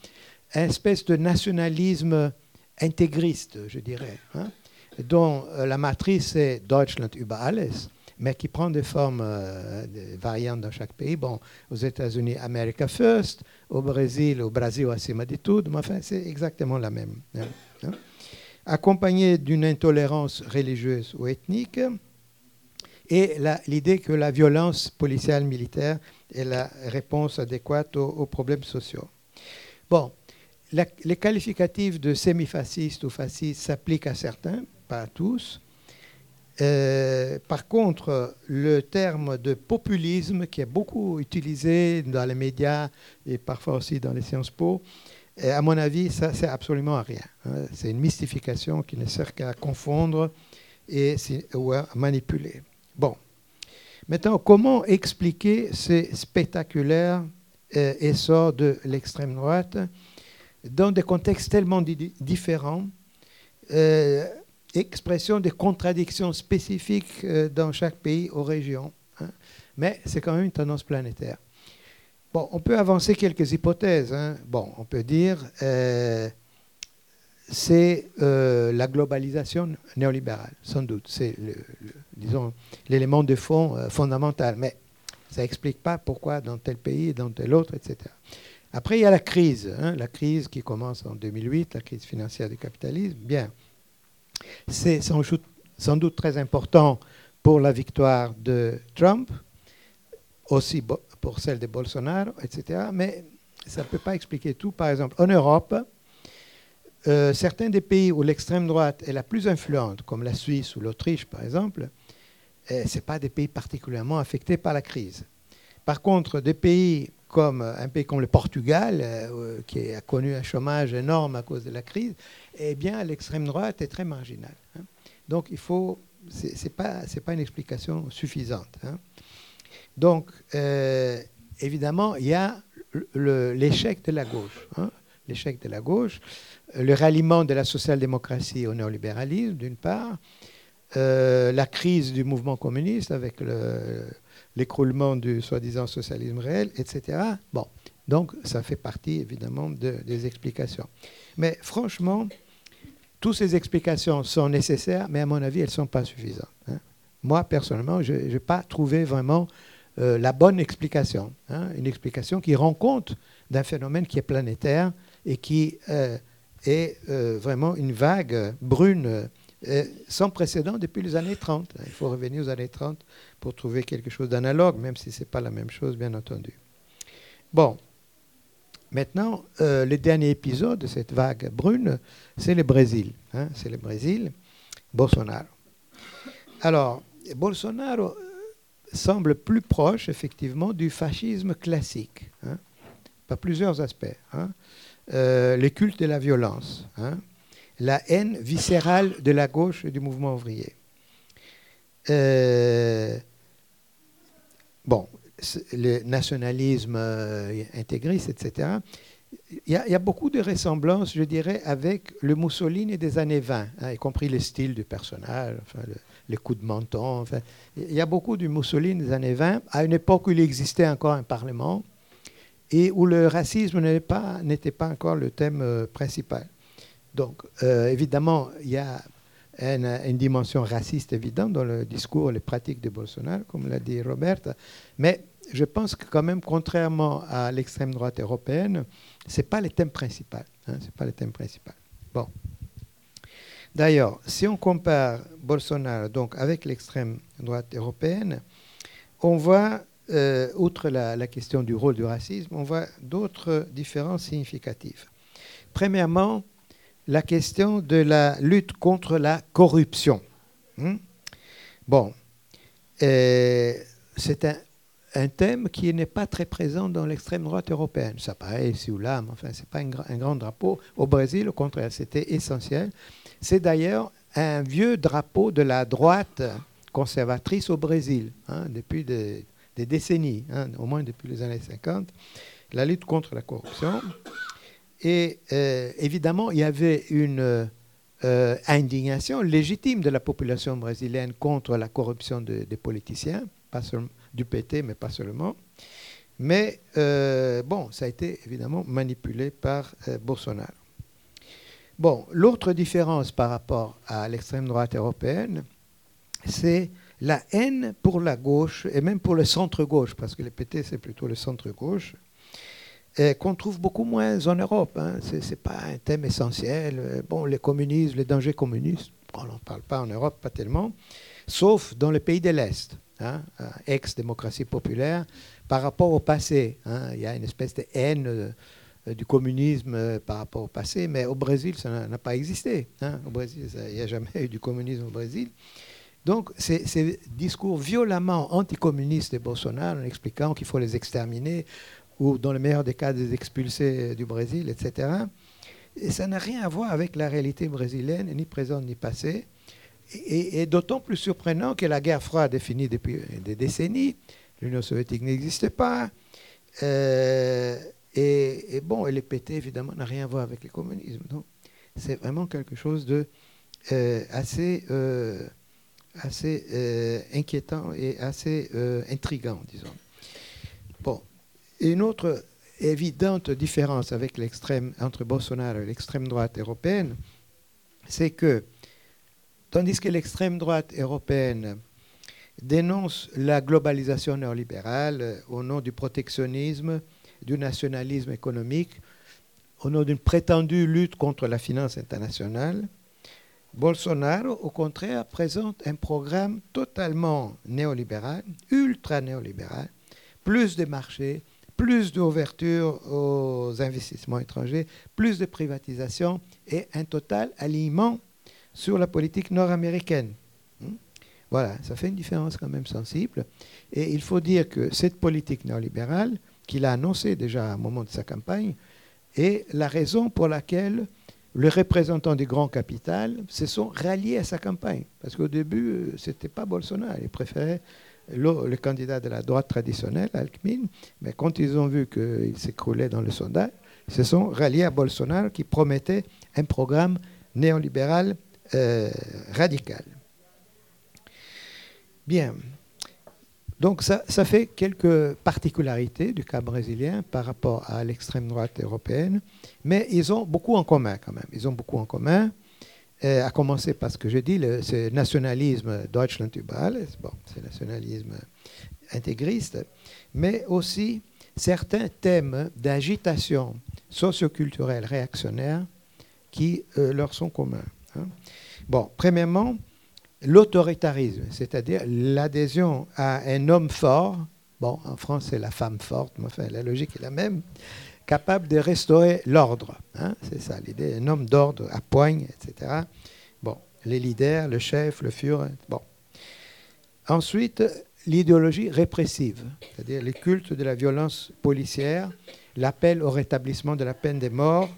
une espèce de nationalisme intégriste, je dirais, hein, dont euh, la matrice est Deutschland über alles mais qui prend des formes euh, variantes dans chaque pays. Bon, aux États-Unis, America First, au Brésil, au Brésil acima de tout, mais enfin, c'est exactement la même. Hein, hein. accompagné d'une intolérance religieuse ou ethnique, et l'idée que la violence policière militaire est la réponse adéquate aux, problèmes sociaux. Bon, les qualificatifs de semi-fasciste ou fasciste s'appliquent à certains, pas à tous. Euh, par contre, le terme de populisme, qui est beaucoup utilisé dans les médias et parfois aussi dans les sciences po, à mon avis, ça sert absolument à rien. Hein. C'est une mystification qui ne sert qu'à confondre et ou à manipuler. Bon. Maintenant, comment expliquer ces spectaculaires euh, essors de l'extrême droite dans des contextes tellement différents? Euh, expression des contradictions spécifiques euh, dans chaque pays ou région. Hein. Mais c'est quand même une tendance planétaire. Bon, on peut avancer quelques hypothèses. Hein. Bon, on peut dire euh, c'est euh, la globalisation néolibérale, sans doute. C'est, disons, l'élément de fond euh, fondamental. Mais ça n'explique pas pourquoi dans tel pays, dans tel autre, etc. Après, il y a la crise. Hein, la crise qui commence en 2008, la crise financière du capitalisme. Bien. C'est sans doute très important pour la victoire de Trump, aussi pour celle de Bolsonaro, etc. Mais ça ne peut pas expliquer tout. Par exemple, en Europe, euh, certains des pays où l'extrême droite est la plus influente, comme la Suisse ou l'Autriche par exemple, euh, ce pas des pays particulièrement affectés par la crise. Par contre, des pays comme un pays comme le Portugal, euh, qui a connu un chômage énorme à cause de la crise, eh bien, l'extrême droite est très marginale. Hein. Donc, il faut, c'est pas, pas une explication suffisante. Hein. Donc, euh, évidemment, il y a l'échec de la gauche. Hein. L'échec de la gauche, le ralliement de la social-démocratie au néolibéralisme, d'une part, euh, la crise du mouvement communiste avec l'écroulement du soi-disant socialisme réel, etc. Bon, donc ça fait partie évidemment des explications. Mais franchement, toutes ces explications sont nécessaires, mais à mon avis, elles ne sont pas suffisantes. Hein. Moi, personnellement, je n'ai pas trouvé vraiment euh, la bonne explication. Hein. une explication qui rend compte d'un phénomène qui est planétaire et qui euh, est euh, vraiment une vague brune sans précédent depuis les années 30. Il faut revenir aux années 30 pour trouver quelque chose d'analogue, même si ce n'est pas la même chose, bien entendu. Bon, Maintenant, euh, le dernier épisode de cette vague brune, c'est le Brésil. Hein, c'est le Brésil, Bolsonaro. Alors, Bolsonaro euh, semble plus proche, effectivement, du fascisme classique, hein, par plusieurs aspects. Hein. Euh, de la violence, hein, la haine viscérale de la gauche et du mouvement ouvrier. bon, le nationalisme euh, intégriste, etc., il y, a, beaucoup de ressemblances, je dirais, avec le Mussolini des années 20, hein, y compris le style du personnage, le, les coups de menton. Il y a beaucoup du Mussolini des années 20, à une époque où il existait encore un Parlement et où le racisme n'était pas, pas encore le thème euh, principal. Donc, euh, évidemment, il y a une, dimension raciste évidente dans le discours, les pratiques de Bolsonaro, comme l'a dit Roberta. Mais je pense que quand même, contrairement à l'extrême droite européenne, ce n'est pas le thème principal. Hein, c'est pas le thème principal. Bon. D'ailleurs, si on compare Bolsonaro donc, avec l'extrême droite européenne, on voit, euh, outre la, la, question du rôle du racisme, on voit d'autres différences significatives. Premièrement, la question de la lutte contre la corruption. Hmm? Bon, euh, c'est un, thème qui n'est pas très présent dans l'extrême droite européenne. Ça paraît ici ou là, mais enfin, ce n'est pas un, grand drapeau. Au Brésil, au contraire, c'était essentiel. C'est d'ailleurs un vieux drapeau de la droite conservatrice au Brésil, hein, depuis des, décennies, hein, au moins depuis les années 50. La lutte contre la corruption. Et euh, évidemment, il y avait une euh, indignation légitime de la population brésilienne contre la corruption des politiciens, pas du PT, mais pas seulement. Mais euh, bon, ça a été évidemment manipulé par Bolsonaro. Bon, l'autre différence par rapport à l'extrême droite européenne, c'est la haine pour la gauche et même pour le centre-gauche, parce que le PT c'est plutôt le centre-gauche, qu'on trouve beaucoup moins en Europe. Hein. Ce n'est pas un thème essentiel. Bon, les communistes, les dangers communistes, on n'en parle pas en Europe, pas tellement, sauf dans les pays de l'Est, hein, ex-démocratie populaire, par rapport au passé. Hein. Il y a une espèce de haine euh, du communisme euh, par rapport au passé, mais au Brésil, ça n'a pas existé. Hein. Au Brésil, il n'y a jamais eu du communisme au Brésil. Donc, ces, discours violemment anticommunistes de Bolsonaro, en expliquant qu'il faut les exterminer, ou dans le meilleur des cas, les expulser du Brésil, etc., et ça n'a rien à voir avec la réalité brésilienne, ni présente ni passée. Et, d'autant plus surprenant que la guerre froide est finie depuis des décennies, l'Union soviétique n'existe pas, euh, et, bon, et les PT, évidemment, n'a rien à voir avec le communisme. Donc, c'est vraiment quelque chose de euh, assez, euh, assez inquiétant et assez intrigant, disons. Bon, une autre évidente différence avec l'extrême, entre Bolsonaro et l'extrême droite européenne, c'est que, tandis que l'extrême droite européenne dénonce la globalisation néolibérale au nom du protectionnisme, du nationalisme économique au nom d'une prétendue lutte contre la finance internationale, Bolsonaro, au contraire, présente un programme totalement néolibéral, ultra néolibéral, plus de marchés, plus d'ouverture aux investissements étrangers, plus de privatisation et un total alignement sur la politique nord-américaine. Hmm? Voilà, ça fait une différence quand même sensible. Et il faut dire que cette politique néolibérale qu'il a annoncé déjà un moment de sa campagne, et la raison pour laquelle les représentants du grand capital se sont ralliés à sa campagne. Parce qu'au début, euh, ce n'était pas Bolsonaro. Ils préféraient le, candidat de la droite traditionnelle, Alckmin. Mais quand ils ont vu qu'il s'écroulait dans le sondage, se sont ralliés à Bolsonaro qui promettait un programme néolibéral euh, radical. Bien. Donc ça, fait quelques particularités du cas brésilien par rapport à l'extrême droite européenne, mais ils ont beaucoup en commun quand même. Ils ont beaucoup en commun, euh, à commencer par ce que j'ai dit, ce nationalisme Deutschland über bon, c'est nationalisme intégriste, mais aussi certains thèmes d'agitation socioculturelle réactionnaire qui euh, leur sont communs. Hein. Bon, premièrement, l'autoritarisme, c'est-à-dire l'adhésion à un homme fort, bon, en France c'est la femme forte, mais enfin la logique est la même, capable de restaurer l'ordre. Hein, c'est ça l'idée, un homme d'ordre à poigne, etc. Bon, les leaders, le chef, le Führer, bon. Ensuite, l'idéologie répressive, c'est-à-dire les cultes de la violence policière, l'appel au rétablissement de la peine de mort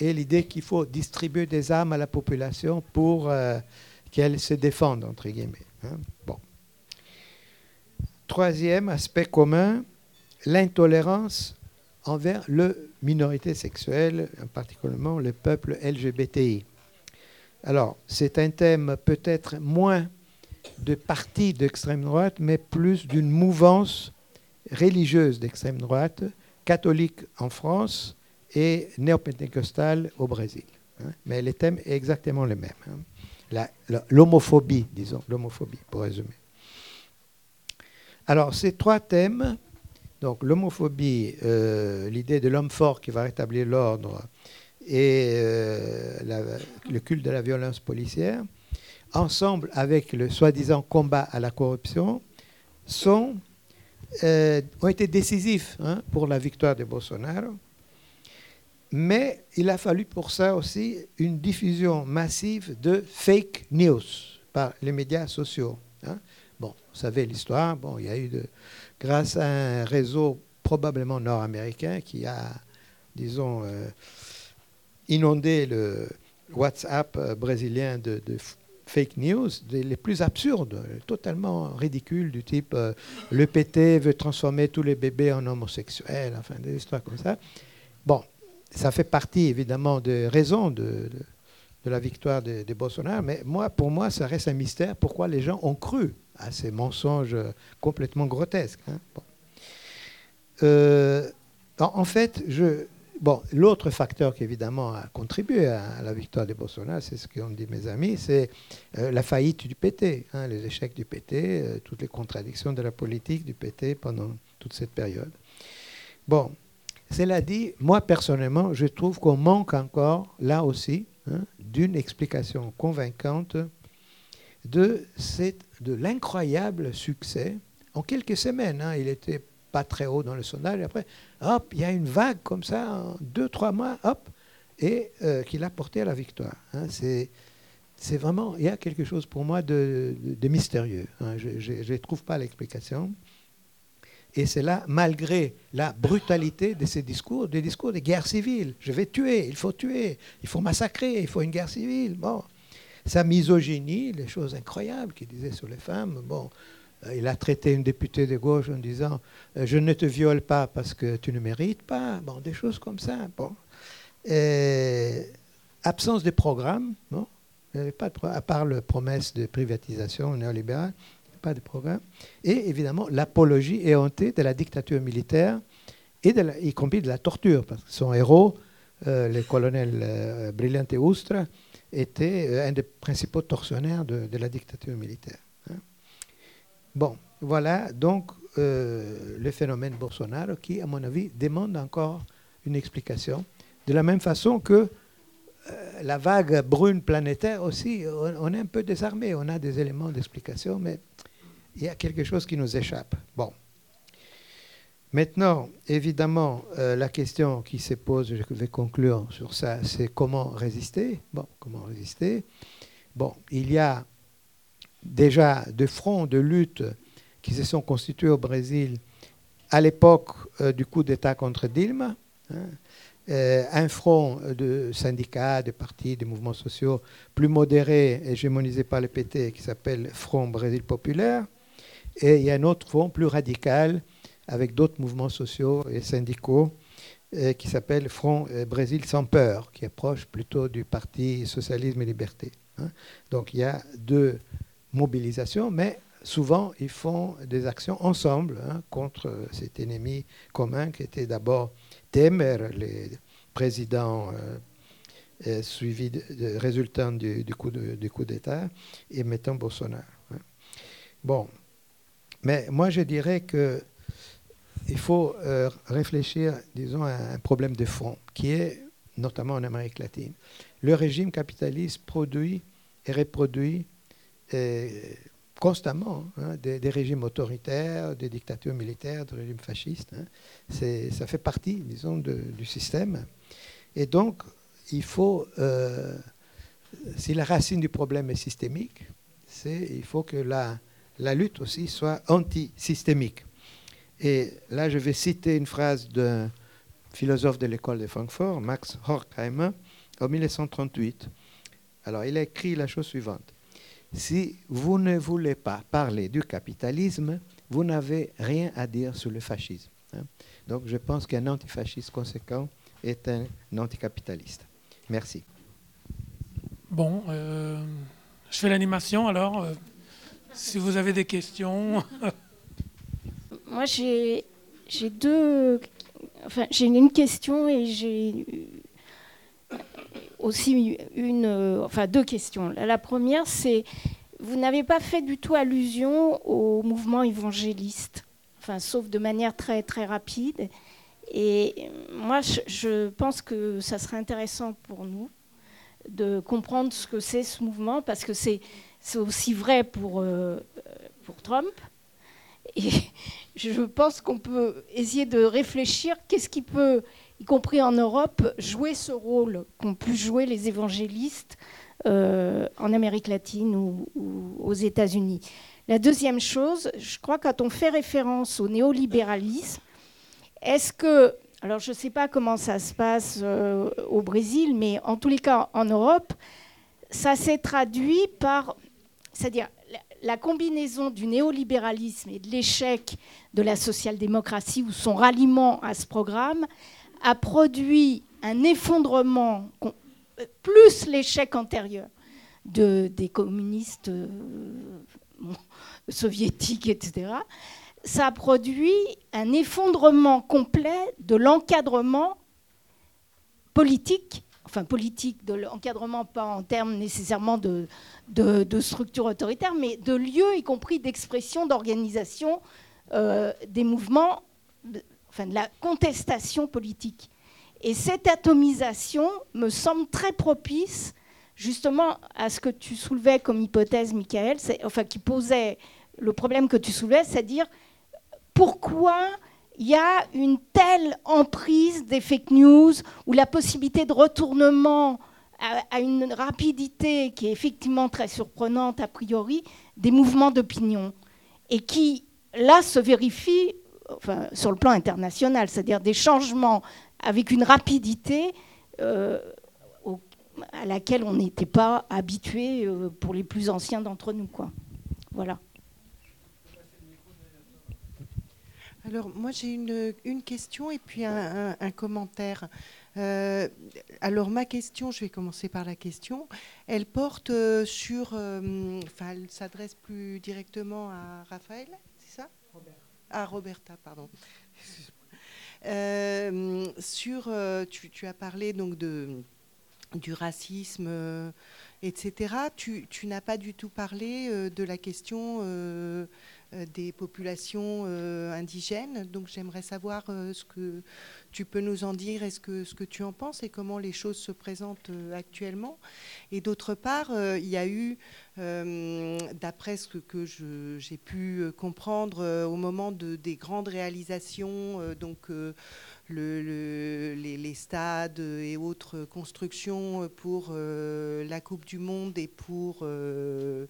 et l'idée qu'il faut distribuer des armes à la population pour... Euh, qu'elles se défendent, entre guillemets. Hein. Bon. Troisième aspect commun, l'intolérance envers le minorité sexuelle, particulièrement le peuple LGBTI. Alors, c'est un thème peut-être moins de parti d'extrême droite, mais plus d'une mouvance religieuse d'extrême droite, catholique en France et néopentecostale au Brésil. Hein. Mais les thèmes sont exactement les mêmes. Hein l'homophobie, disons, l'homophobie, pour résumer. Alors, ces trois thèmes, donc l'homophobie, euh, l'idée de l'homme fort qui va rétablir l'ordre et euh, le culte de la violence policière, ensemble avec le soi-disant combat à la corruption, euh, ont été décisifs hein, pour la victoire de Bolsonaro mais il a fallu pour ça aussi une diffusion massive de fake news par les médias sociaux. Hein. Bon, vous savez l'histoire. Il y a eu, de, grâce à un réseau probablement nord-américain qui a, disons, euh, inondé le WhatsApp euh, brésilien de, fake news, les plus absurdes, totalement ridicules, du type euh, le PT veut transformer tous les bébés en homosexuels, enfin des histoires comme ça. Bon, ça fait partie évidemment des raisons de, la victoire de, Bolsonaro, mais moi, pour moi, ça reste un mystère pourquoi les gens ont cru à ces mensonges complètement grotesques. Hein. Euh, en, fait, bon, l'autre facteur qui évidemment a contribué à, la victoire de Bolsonaro, c'est ce qu'ont dit mes amis, c'est euh, la faillite du PT, hein, les échecs du PT, euh, toutes les contradictions de la politique du PT pendant toute cette période. Bon, Cela dit, moi personnellement, je trouve qu'on manque encore, là aussi, hein, d'une explication convaincante de, de l'incroyable succès. En quelques semaines, hein, il était pas très haut dans le sondage, et après, hop, il y a une vague comme ça, en deux, trois mois, hop, et euh, qui l'a porté à la victoire. Hein. C'est c'est vraiment, il y a quelque chose pour moi de, mystérieux. Hein. Je ne trouve pas l'explication. Et c'est là, malgré la brutalité de ces discours, des discours de guerre civile. Je vais tuer, il faut tuer, il faut massacrer, il faut une guerre civile. Bon, sa misogynie, les choses incroyables qu'il disait sur les femmes. Bon, euh, il a traité une députée de gauche en disant euh, Je ne te viole pas parce que tu ne mérites pas. Bon, des choses comme ça. Bon. absence de programme. Avait pas à part la promesse de privatisation néolibérale, pas de programme. Et évidemment, l'apologie éhontée de la dictature militaire, et de y compris de la torture, parce que son héros, euh, le colonel euh, Brillante Ustra, était euh, un des principaux tortionnaires de, la dictature militaire. Hein. Bon, voilà donc le phénomène Bolsonaro qui, à mon avis, demande encore une explication. De la même façon que euh, la vague brune planétaire aussi, on, est un peu désarmé, on a des éléments d'explication, mais il y a quelque chose qui nous échappe. Bon. Maintenant, évidemment, euh, la question qui se pose, je vais conclure sur ça, c'est comment résister. Bon, comment résister? Bon, il y a déjà des fronts de lutte qui se sont constitués au Brésil à l'époque euh, du coup d'État contre Dilma. Hein, euh, un front de syndicats, de partis, de mouvements sociaux plus modérés, hégémonisés par le PT, qui s'appelle Front Brésil Populaire. Et il y a un autre front plus radical, avec d'autres mouvements sociaux et syndicaux, euh, qui s'appelle Front euh, Brésil sans peur, qui est proche plutôt du Parti Socialisme et Liberté. Hein. Donc il y a deux mobilisations, mais souvent ils font des actions ensemble hein, contre cet ennemi commun qui était d'abord Temer, le président euh, résultant du, coup d'État, et maintenant Bolsonaro. Hein. Bon, mais moi je dirais que il faut euh, réfléchir, disons, à un problème de fond, qui est notamment en Amérique latine. Le régime capitaliste produit et reproduit euh, constamment hein, des, régimes autoritaires, des dictatures militaires, des régimes fascistes. Hein. ça fait partie, disons, du système. Et donc, il faut, euh, si la racine du problème est systémique, il faut que la, la lutte aussi soit anti-systémique. Et là, je vais citer une phrase d'un philosophe de l'école de Francfort, Max Horkheimer, en 1938. Alors, il a écrit la chose suivante si vous ne voulez pas parler du capitalisme, vous n'avez rien à dire sur le fascisme. Hein. Donc je pense qu'un antifasciste conséquent est un anticapitaliste. Merci. Bon, euh, je fais l'animation alors. Euh, si vous avez des questions. Moi j'ai une question et j'ai aussi une, enfin deux questions. La première, c'est vous n'avez pas fait du tout allusion au mouvement évangéliste, enfin, sauf de manière très très rapide. Et moi, je, pense que ça serait intéressant pour nous de comprendre ce que c'est ce mouvement, parce que c'est aussi vrai pour, euh, pour Trump. Et je pense qu'on peut essayer de réfléchir qu'est-ce qui peut y compris en Europe, jouer ce rôle qu'ont pu jouer les évangélistes euh, en Amérique latine ou, aux États-Unis. La deuxième chose, je crois quand on fait référence au néolibéralisme, est-ce que, alors je ne sais pas comment ça se passe euh, au Brésil, mais en tous les cas en Europe, ça s'est traduit par, c'est-à-dire la combinaison du néolibéralisme et de l'échec de la social-démocratie ou son ralliement à ce programme a produit un effondrement, plus l'échec antérieur de, des communistes euh, soviétiques, etc., ça a produit un effondrement complet de l'encadrement politique, enfin politique, de l'encadrement pas en termes nécessairement de, de, de structure autoritaire, mais de lieux, y compris d'expression, d'organisation euh, des mouvements enfin de la contestation politique. Et cette atomisation me semble très propice justement à ce que tu soulevais comme hypothèse, Michael, enfin qui posait le problème que tu soulevais, c'est-à-dire pourquoi il y a une telle emprise des fake news ou la possibilité de retournement à, une rapidité qui est effectivement très surprenante a priori des mouvements d'opinion et qui là se vérifie enfin, sur le plan international, c'est-à-dire des changements avec une rapidité euh, à laquelle on n'était pas habitué euh, pour les plus anciens d'entre nous. Quoi. Voilà. Alors moi j'ai une, une, question et puis un, un, commentaire. Euh, alors ma question, je vais commencer par la question. Elle porte euh, sur, enfin elle s'adresse plus directement à Raphaël, c'est ça? Robert. À Roberta, pardon. sur, tu, tu, as parlé donc de du racisme, euh, etc. Tu, n'as pas du tout parlé euh, de la question euh, des populations indigènes. Donc j'aimerais savoir ce que tu peux nous en dire et ce que, ce que tu en penses et comment les choses se présentent actuellement. Et d'autre part, il y a eu, d'après ce que j'ai pu comprendre au moment de, des grandes réalisations, donc le, les, stades et autres constructions pour euh, la Coupe du Monde et pour euh,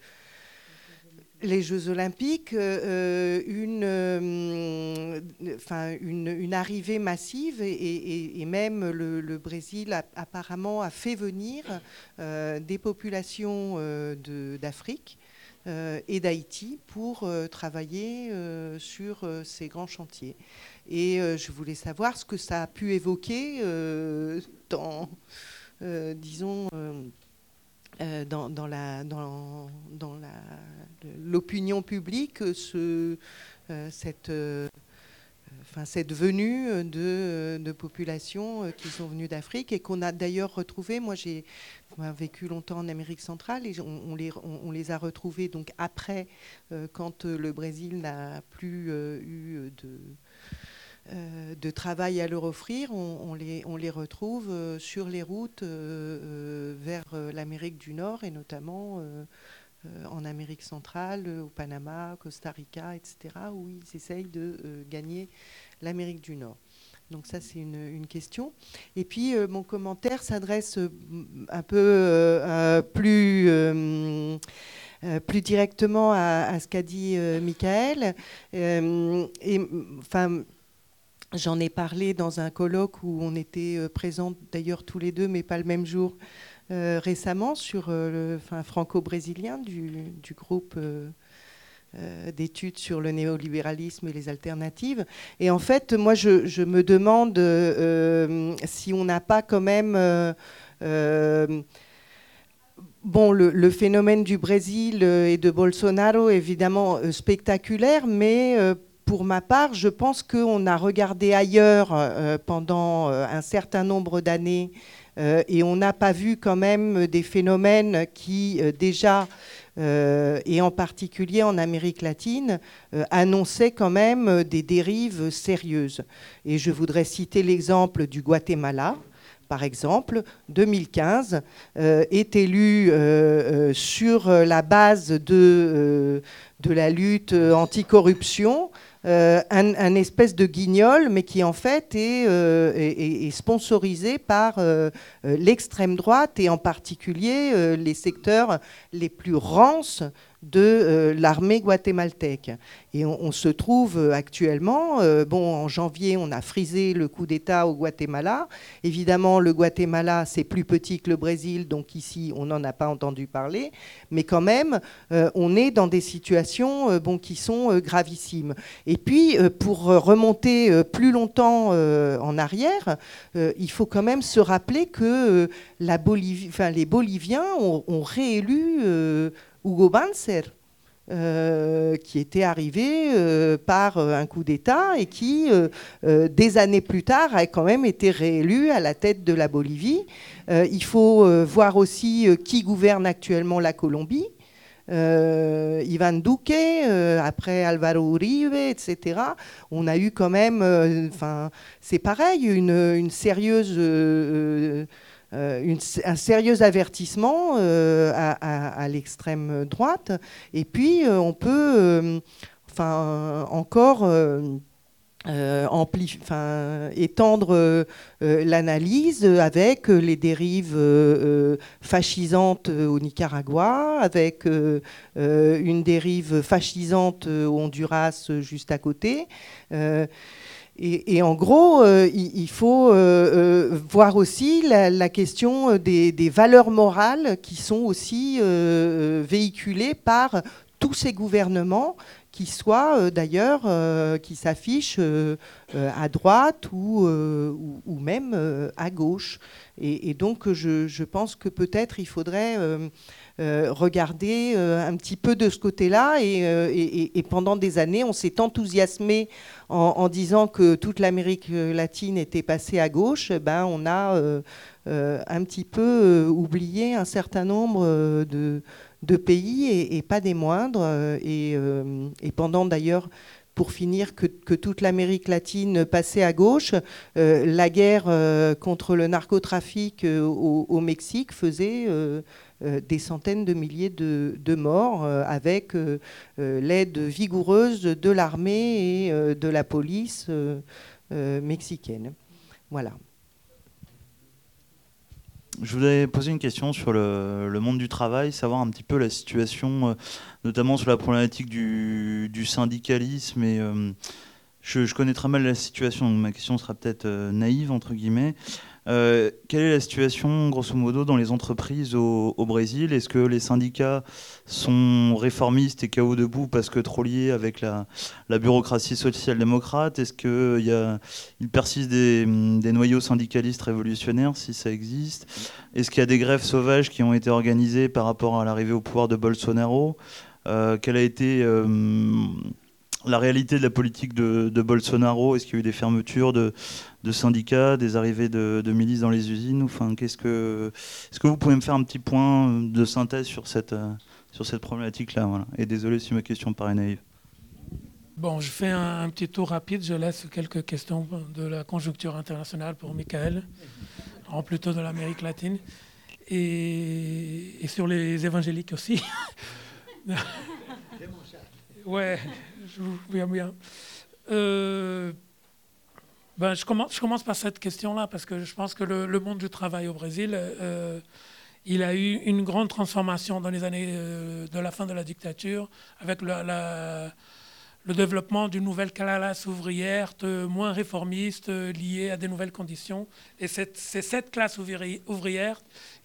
les Jeux olympiques, euh, une, enfin, une, arrivée massive et, même le, Brésil apparemment a fait venir des populations d'Afrique. et d'Haïti pour travailler sur ces grands chantiers. Et euh, je voulais savoir ce que ça a pu évoquer euh, dans, euh, disons, dans, la, dans, dans l'opinion publique, cette, enfin, cette venue de, populations qui sont venues d'Afrique et qu'on a d'ailleurs retrouvées. Moi, j'ai vécu longtemps en Amérique centrale et on, les, on, les, a retrouvées donc après, quand le Brésil n'a plus eu de euh, de travail à leur offrir, on, les, retrouve euh, sur les routes euh, vers l'Amérique du Nord et notamment en Amérique centrale, au Panama, Costa Rica, etc., où ils essayent de gagner l'Amérique du Nord. Donc ça, c'est une, question. Et puis, mon commentaire s'adresse un peu plus... directement à, ce qu'a dit Michael. enfin, J'en ai parlé dans un colloque où on était euh, présents d'ailleurs tous les deux, mais pas le même jour, euh, récemment, sur euh, le enfin, franco-brésilien du, groupe d'études sur le néolibéralisme et les alternatives. Et en fait, moi, je, me demande si on n'a pas quand même... Bon, le, le, phénomène du Brésil et de Bolsonaro, évidemment spectaculaire, mais pour ma part, je pense qu'on a regardé ailleurs euh, pendant euh, un certain nombre d'années euh, et on n'a pas vu quand même des phénomènes qui déjà, et en particulier en Amérique latine, annonçaient quand même des dérives sérieuses. Et je voudrais citer l'exemple du Guatemala par exemple, 2015, est élu sur la base de, de la lutte anticorruption euh, un, espèce de guignol, mais qui en fait est, euh, sponsorisé par euh, l'extrême droite et en particulier les secteurs les plus rances de l'armée guatémaltèque. Et on, se trouve euh, actuellement, euh, bon, en janvier, on a frisé le coup d'État au Guatemala. Évidemment, le Guatemala, c'est plus petit que le Brésil, donc ici, on n'en a pas entendu parler. Mais quand même, euh, on est dans des situations bon, qui sont gravissimes. Et puis, pour remonter plus longtemps en arrière, il faut quand même se rappeler que les Boliviens ont réélu Hugo Banzer. Euh, qui était arrivé euh, par euh, un coup d'État et qui, des années plus tard, a quand même été réélu à la tête de la Bolivie. il faut voir aussi qui gouverne actuellement la Colombie. Ivan Duque, après Alvaro Uribe, etc. On a eu quand même, enfin, c'est pareil, une, une sérieuse euh, un sérieux avertissement euh, à, l'extrême droite. Et puis, euh, on peut enfin, encore étendre l'analyse avec les dérives fascisantes au Nicaragua, avec une dérive fascisante au Honduras juste à côté. Et, en gros, euh, il, faut euh, euh, voir aussi la, question des, valeurs morales qui sont aussi véhiculées par tous ces gouvernements, qui soient d'ailleurs, qui s'affichent à droite ou, même à gauche. Et, donc, je, pense que peut-être il faudrait regarder euh, un petit peu de ce côté-là. Euh, et, pendant des années, on s'est enthousiasmé en, disant que toute l'Amérique latine était passée à gauche. Ben, on a un petit peu oublié un certain nombre de, pays et, pas des moindres. Et, pendant d'ailleurs pour finir, que, toute l'Amérique latine passait à gauche. la guerre contre le narcotrafic au, Mexique faisait euh, des centaines de milliers de, morts euh, avec euh, l'aide vigoureuse de l'armée et de la police mexicaine. Voilà. Je voulais poser une question sur le, monde du travail, savoir un petit peu la situation, notamment sur la problématique du, syndicalisme. Et je, je, connais très mal la situation, donc ma question sera peut-être naïve, entre guillemets. Euh, quelle est la situation, grosso modo, dans les entreprises au, Brésil? Est-ce que les syndicats sont réformistes et KO debout parce que trop liés avec la, bureaucratie social-démocrate? Est-ce qu'il il persiste des, noyaux syndicalistes révolutionnaires, si ça existe? Est-ce qu'il y a des grèves sauvages qui ont été organisées par rapport à l'arrivée au pouvoir de Bolsonaro? Euh, Quelle a été... Euh, la réalité de la politique de, Bolsonaro Est-ce qu'il y a eu des fermetures de, syndicats, des arrivées de, milices dans les usines enfin, qu'est-ce que, Est-ce que vous pouvez me faire un petit point de synthèse sur cette, sur cette problématique-là voilà. Et désolé si ma question paraît naïve. Bon, je fais un, petit tour rapide. Je laisse quelques questions de la conjoncture internationale pour Michael, en plutôt de l'Amérique latine, et, et sur les évangéliques aussi. ouais je bien. Euh, ben, je, commence, je commence par cette question-là, parce que je pense que le, monde du travail au Brésil, euh, il a eu une grande transformation dans les années euh, de la fin de la dictature, avec le développement d'une nouvelle classe ouvrière moins réformiste, liée à des nouvelles conditions. Et c'est cette classe ouvrière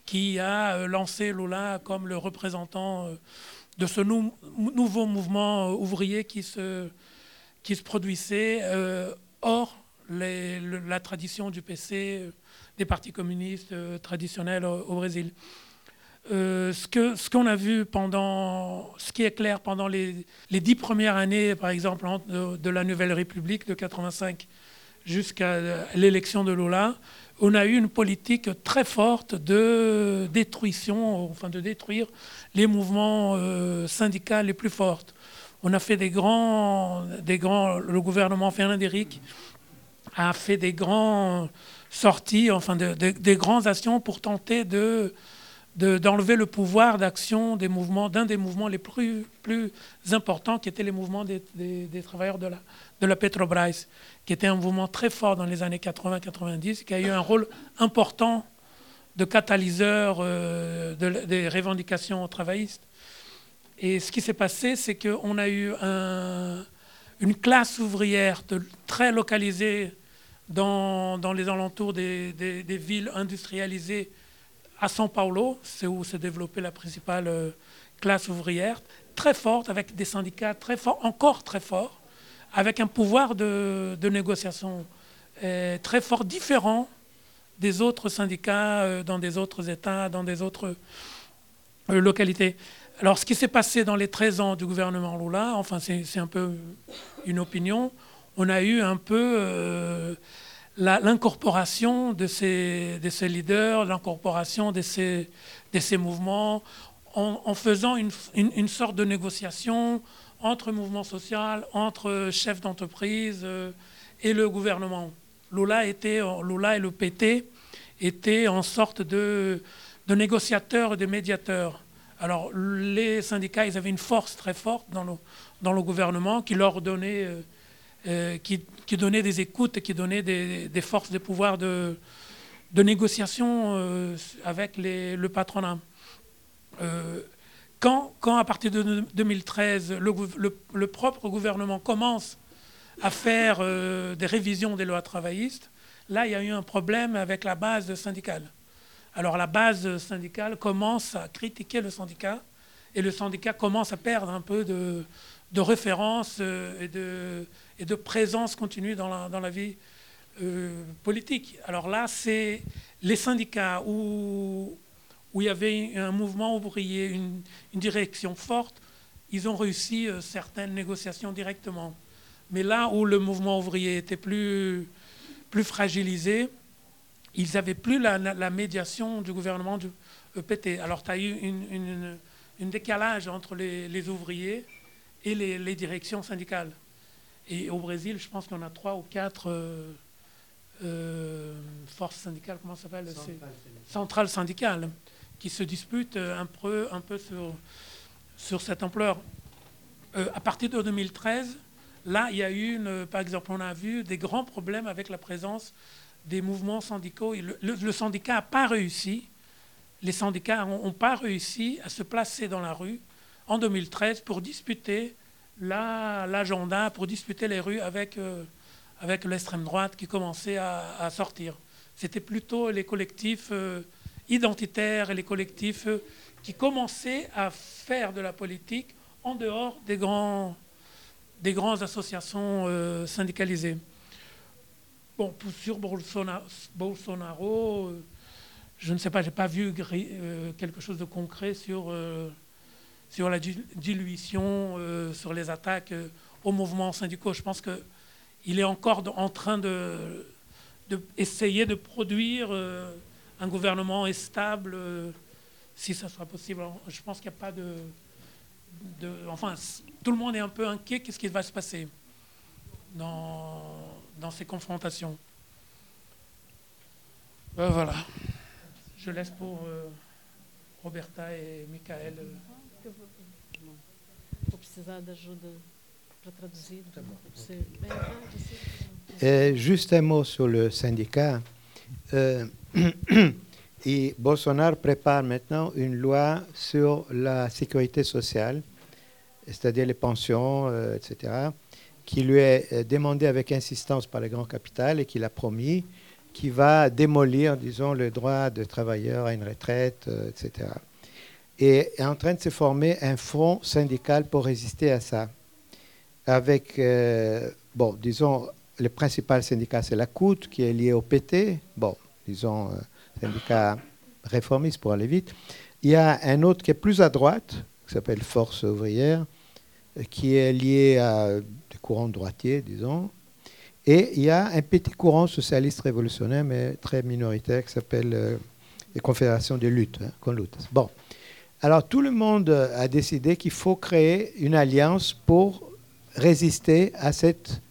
qui a lancé Lula comme le représentant de ce nouveau mouvement ouvrier qui se, qui se produisait euh, hors la tradition du PC, euh, des partis communistes euh, traditionnels au, Brésil. ce qu'on ce a vu pendant, ce qui est clair pendant les, les dix premières années, par exemple, de, de la Nouvelle République de 85 jusqu'à l'élection de Lula, on a eu une politique très forte de détruition, enfin de détruire les mouvements euh, syndicaux les plus forts. On a fait des grands, des grands, le gouvernement Fernand Henrique a fait des grands sorties, enfin des grandes actions pour tenter de d'enlever le pouvoir d'action d'un des mouvements les plus, importants, qui étaient les mouvements des, travailleurs de la, de la Petrobras, qui était un mouvement très fort dans les années 80-90, qui a eu un rôle important de catalyseur euh, des revendications travaillistes. Et ce qui s'est passé, c'est qu'on a eu un, une classe ouvrière très localisée dans, dans les alentours des, des, villes industrialisées à São Paulo, c'est où s'est développée la principale euh, classe ouvrière, très forte, avec des syndicats très forts, encore très forts, avec un pouvoir de, négociation euh, très fort, différent des autres syndicats euh, dans des autres États, dans des autres localités. Alors, ce qui s'est passé dans les 13 ans du gouvernement Lula, enfin, c'est un peu une opinion, on a eu un peu l'incorporation de ces, de ces leaders, l'incorporation de ces, de ces mouvements. en, faisant une, sorte de négociation entre mouvement social, entre chefs d'entreprise euh, et le gouvernement. Lula, était, Lula et le PT étaient en sorte de, de négociateurs et de médiateurs. Alors les syndicats, ils avaient une force très forte dans le, dans le gouvernement qui leur donnait, euh, euh, qui, donnait des écoutes, qui donnait des, forces de pouvoir de, négociation avec les, le patronat. Euh, quand, quand, à partir de 2013, le, propre gouvernement commence à faire euh, des révisions des lois travaillistes, là, il y a eu un problème avec la base syndicale. Alors la base syndicale commence à critiquer le syndicat et le syndicat commence à perdre un peu de, de référence euh, et de, et de, présence continue dans la, dans la vie politique. Alors là, c'est les syndicats où, où il y avait un mouvement ouvrier, une, direction forte, ils ont réussi euh, certaines négociations directement. Mais là où le mouvement ouvrier était plus, plus fragilisé, ils n'avaient plus la, médiation du gouvernement du EPT. Alors tu as eu un décalage entre les, ouvriers et les, directions syndicales. Et au Brésil, je pense qu'on a trois ou quatre euh, euh, forces syndicales, comment ça s'appelle Centrales syndicales qui se disputent euh, un peu, un peu sur, sur cette ampleur. Euh, à partir de 2013, là, il y a eu, une, par exemple, on a vu des grands problèmes avec la présence des mouvements syndicaux. Le, syndicat n'a pas réussi, les syndicats n'ont pas réussi à se placer dans la rue en 2013 pour disputer l'agenda, pour disputer les rues avec, euh, avec l'extrême droite qui commençait à, sortir. C'était plutôt les collectifs identitaires et les collectifs euh, qui commençaient à faire de la politique en dehors des, grands, des grandes associations euh, syndicalisées. Bon, sur Bolsonaro, euh, je ne sais pas, je n'ai pas vu quelque chose de concret sur, sur la dilution, sur les attaques aux mouvements syndicaux. Je pense qu'il est encore en train de, de de produire un gouvernement stable, euh, si ça sera possible. Je pense qu'il n'y a pas de, Enfin, tout le monde est un peu inquiet. Qu'est-ce qui va se passer dans, dans ces confrontations? Euh, Voilà. Je laisse pour euh, Roberta et Michael. Juste un mot sur le syndicat. Et Bolsonaro prépare maintenant une loi sur la sécurité sociale, c'est-à-dire les pensions, euh, etc., qui lui est euh, demandée avec insistance par les grands capitales et qu'il a promis, qui va démolir, disons, le droit de travailleurs à une retraite, euh, etc. Et est en train de se former un front syndical pour résister à ça. Avec, bon, disons, le principal syndicat, c'est la COUT, qui est lié au PT. Bon, disons, euh, syndicat réformiste pour aller vite. Il y a un autre qui est plus à droite, qui s'appelle Force ouvrière, euh, qui est lié à des courants droitiers, disons. Et il y a un petit courant socialiste révolutionnaire, mais très minoritaire, qui s'appelle euh, les confédérations de lutte, hein, lutte. Bon. Alors tout le monde a décidé qu'il faut créer une alliance pour résister à cette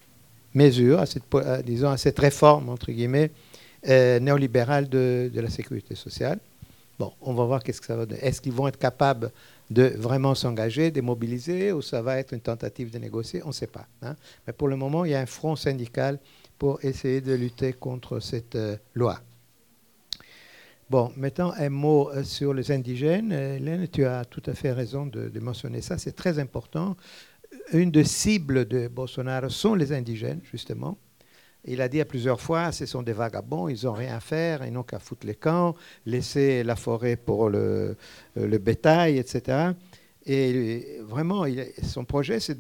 mesure, à cette, disons, à cette réforme, entre guillemets, euh, néolibérale de, la sécurité sociale. Bon, on va voir qu'est-ce que ça va donner. Est-ce qu'ils vont être capables de vraiment s'engager, de mobiliser, ou ça va être une tentative de négocier? On ne sait pas. Hein. Mais pour le moment, il y a un front syndical pour essayer de lutter contre cette euh, loi. Bon, maintenant un mot euh, sur les indigènes. Hélène, tu as tout à fait raison de, mentionner ça. C'est très important. Une des cibles de Bolsonaro sont les indigènes, justement. Il a dit à plusieurs fois, ce sont des vagabonds, ils n'ont rien à faire, ils n'ont qu'à foutre les camps, laisser la forêt pour le, bétail, etc. Et vraiment, son projet, c'est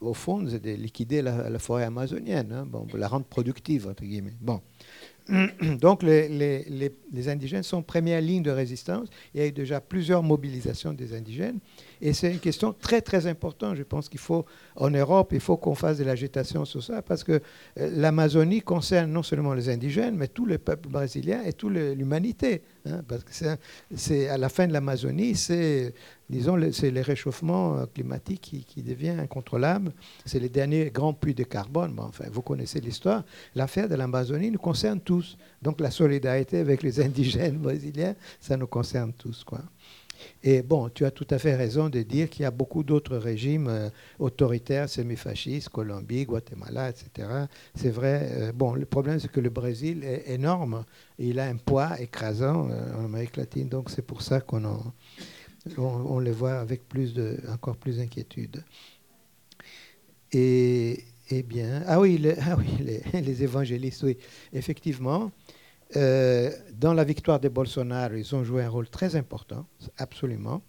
au fond, de liquider la, forêt amazonienne, hein, la rendre productive, entre guillemets. Bon. Donc les, indigènes sont première ligne de résistance. Il y a eu déjà plusieurs mobilisations des indigènes. Et c'est une question très très importante. Je pense qu'il faut, en Europe, il faut qu'on fasse de l'agitation sur ça, parce que euh, l'Amazonie concerne non seulement les indigènes, mais tous les peuples brésiliens et toute l'humanité. hein, parce que c'est à la fin de l'Amazonie, c'est disons, c'est le réchauffement euh, climatique qui, devient incontrôlable. C'est les derniers grands puits de carbone. enfin, vous connaissez l'histoire. L'affaire de l'Amazonie nous concerne tous. Donc la solidarité avec les indigènes brésiliens, ça nous concerne tous, quoi. Et bon, tu as tout à fait raison de dire qu'il y a beaucoup d'autres régimes euh, autoritaires, semi-fascistes, Colombie, Guatemala, etc. C'est vrai. Euh, bon, le problème, c'est que le Brésil est énorme. Il a un poids écrasant en Amérique latine. Donc, c'est pour ça qu'on en on, les voit avec plus encore plus d'inquiétude. Et, bien, ah oui, ah oui les, évangélistes, oui, effectivement, euh, dans la victoire de Bolsonaro, ils ont joué un rôle très important, absolument.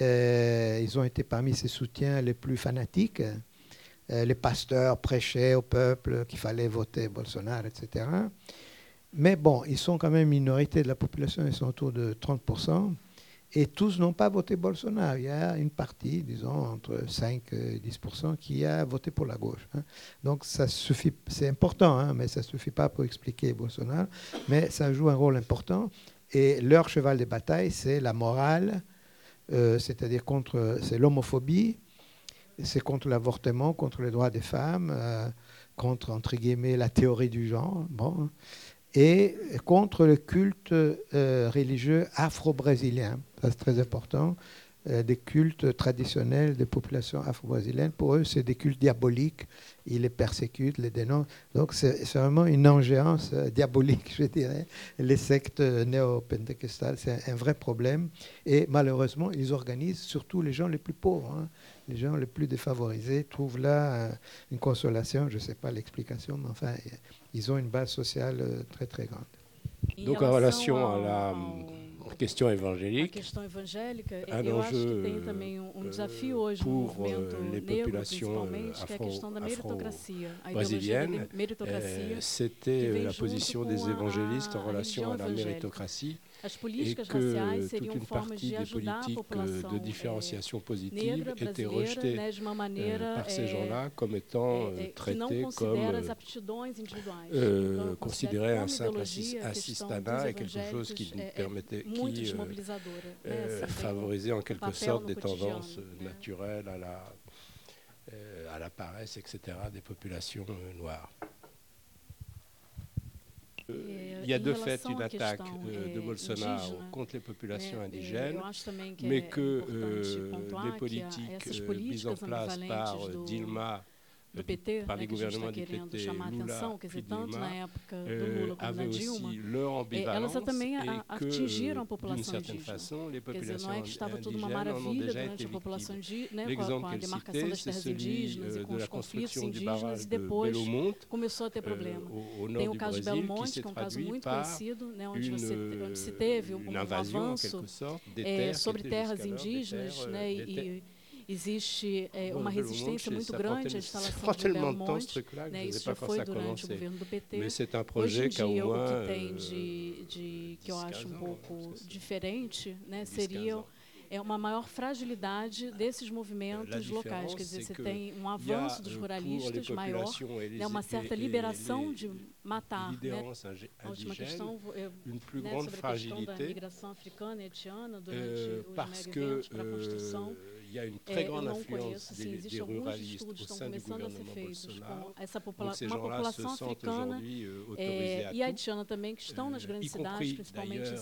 Euh, ils ont été parmi ses soutiens les plus fanatiques. Euh, les pasteurs prêchaient au peuple qu'il fallait voter Bolsonaro, etc. Mais bon, ils sont quand même minorité de la population, ils sont autour de 30%. Et tous n'ont pas voté Bolsonaro. Il y a une partie, disons, entre 5 et 10% qui a voté pour la gauche. Hein. Donc ça suffit, c'est important, hein, mais ça ne suffit pas pour expliquer Bolsonaro. Mais ça joue un rôle important. Et leur cheval de bataille, c'est la morale, euh, c'est-à-dire contre, c'est l'homophobie, c'est contre l'avortement, contre les droits des femmes, euh, contre, entre guillemets, la théorie du genre. Bon et contre le culte euh, religieux afro-brésilien. c'est très important. Euh, des cultes traditionnels des populations afro-brésiliennes, pour eux, c'est des cultes diaboliques. Ils les persécutent, les dénoncent. Donc, c'est vraiment une ingérence euh, diabolique, je dirais. Les sectes néo-pentecostales, c'est un, vrai problème. Et malheureusement, ils organisent surtout les gens les plus pauvres. Hein. Les gens les plus défavorisés trouvent là une consolation. Je ne sais pas l'explication, mais enfin, ils ont une base sociale euh, très très grande. Donc en relation à la question évangélique, un enjeu um, pour euh, les populations afro-brésiliennes, euh, c'était la position des évangélistes en relation à la méritocratie et que toute une partie des politiques de différenciation positive étaient rejetées par ces gens-là comme étant traités comme euh, considérés un simple assistanat et quelque chose qui permettait, qui euh, favorisait en quelque sorte des tendances naturelles à la, à la paresse, etc., des populations noires. Il y a de fait une attaque euh, de Bolsonaro contre les populations indigènes, mais que euh, les politiques euh, mises en place par Dilma do PT, par les gouvernements que querendo chamar a atenção, quer dizer, tanto na época do Lula como na Dilma, elas também atingiram a população indígena. Quer dizer, não é que estava tudo uma maravilha durante a população indígena, né, com a demarcação das terras indígenas e com os conflitos indígenas, e depois começou a ter problema. Tem o caso de Belo Monte, que é um caso muito conhecido, né, onde, você, onde se teve um, avanço é, sobre terras indígenas né, e existe é, uma resistência muito grande à instalação de Belo Monte. Né, isso já foi durante o governo do PT. Hoje em dia, o que tem de, de que eu acho um pouco diferente né, seria é uma maior fragilidade desses movimentos locais. Quer dizer, você tem um avanço dos ruralistas maior, né, uma certa liberação de matar. Né? A última questão é, né, sobre a questão da migração africana e haitiana durante os mega eventos para a construção. Il y a une très grande influence des, des ruralistes au sein du gouvernement Bolsonaro. Essa popula ces uma população africana é, e haitiana também que estão nas grandes cidades, principalmente em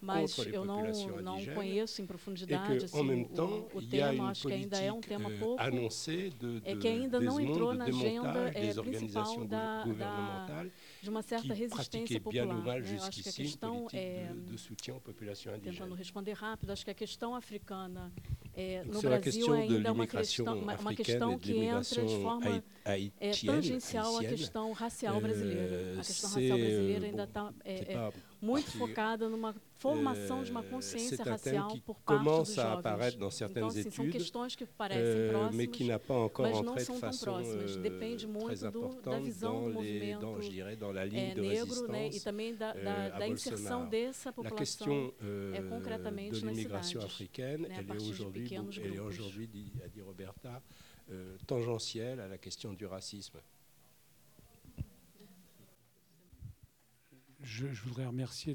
Mas eu não, não conheço em profundidade assim, o, o tema, acho que ainda é um tema pouco, de, é que ainda não entrou na agenda é, principal da, da, de uma certa resistência popular. Né? Eu acho que a questão é, tentando responder rápido, acho que a questão africana é, no Brasil ainda é uma questão, uma, uma questão que entra de forma é, tangencial à questão racial brasileira. A questão racial brasileira ainda está é, é, muito focada numa formação de uma consciência racial por parte dos jovens. Dans então, assim, são questões que parecem euh, próximas, mas não são tão próximas. Euh, Depende muito do, da visão do movimento dans, dans é, negro né, e também da, da, da inserção dessa população é, concretamente nas cidades. africaine, né, elle est aujourd'hui, elle est aujourd'hui, a dit Roberta, euh, tangentielle à la question du racisme. Je, voudrais remercier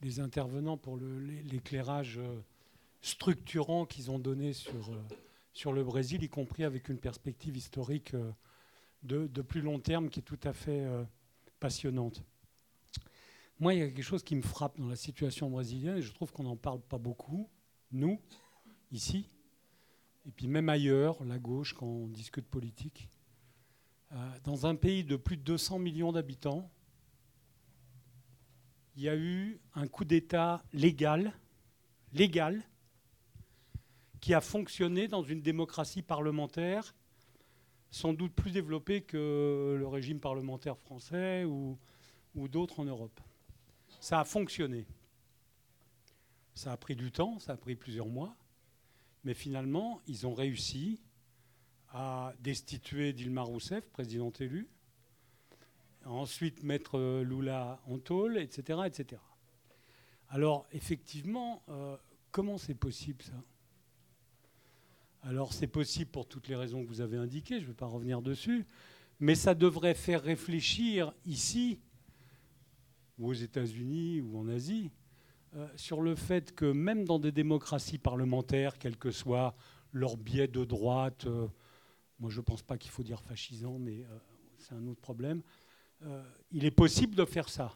les, intervenants pour l'éclairage euh, structurant qu'ils ont donné sur, euh, sur le Brésil, y compris avec une perspective historique euh, de, de plus long terme qui est tout à fait passionnante. Moi, il y a quelque chose qui me frappe dans la situation brésilienne, et je trouve qu'on n'en parle pas beaucoup, nous, ici, et puis même ailleurs, la gauche, quand on discute politique. dans un pays de plus de 200 millions d'habitants, il y a eu un coup d'État légal, légal, qui a fonctionné dans une démocratie parlementaire sans doute plus développée que le régime parlementaire français ou, d'autres en Europe. Ça a fonctionné. Ça a pris du temps, ça a pris plusieurs mois, mais finalement, ils ont réussi à destituer Dilma Rousseff, présidente élue, ensuite mettre euh, Lula en tôle, etc. etc. Alors effectivement, euh, comment c'est possible ça? Alors c'est possible pour toutes les raisons que vous avez indiquées, je ne vais pas revenir dessus, mais ça devrait faire réfléchir ici, ou aux États-Unis, ou en Asie, euh, sur le fait que même dans des démocraties parlementaires, quel que soit leur biais de droite, moi je ne pense pas qu'il faut dire fascisant, mais c'est un autre problème, euh, il est possible de faire ça.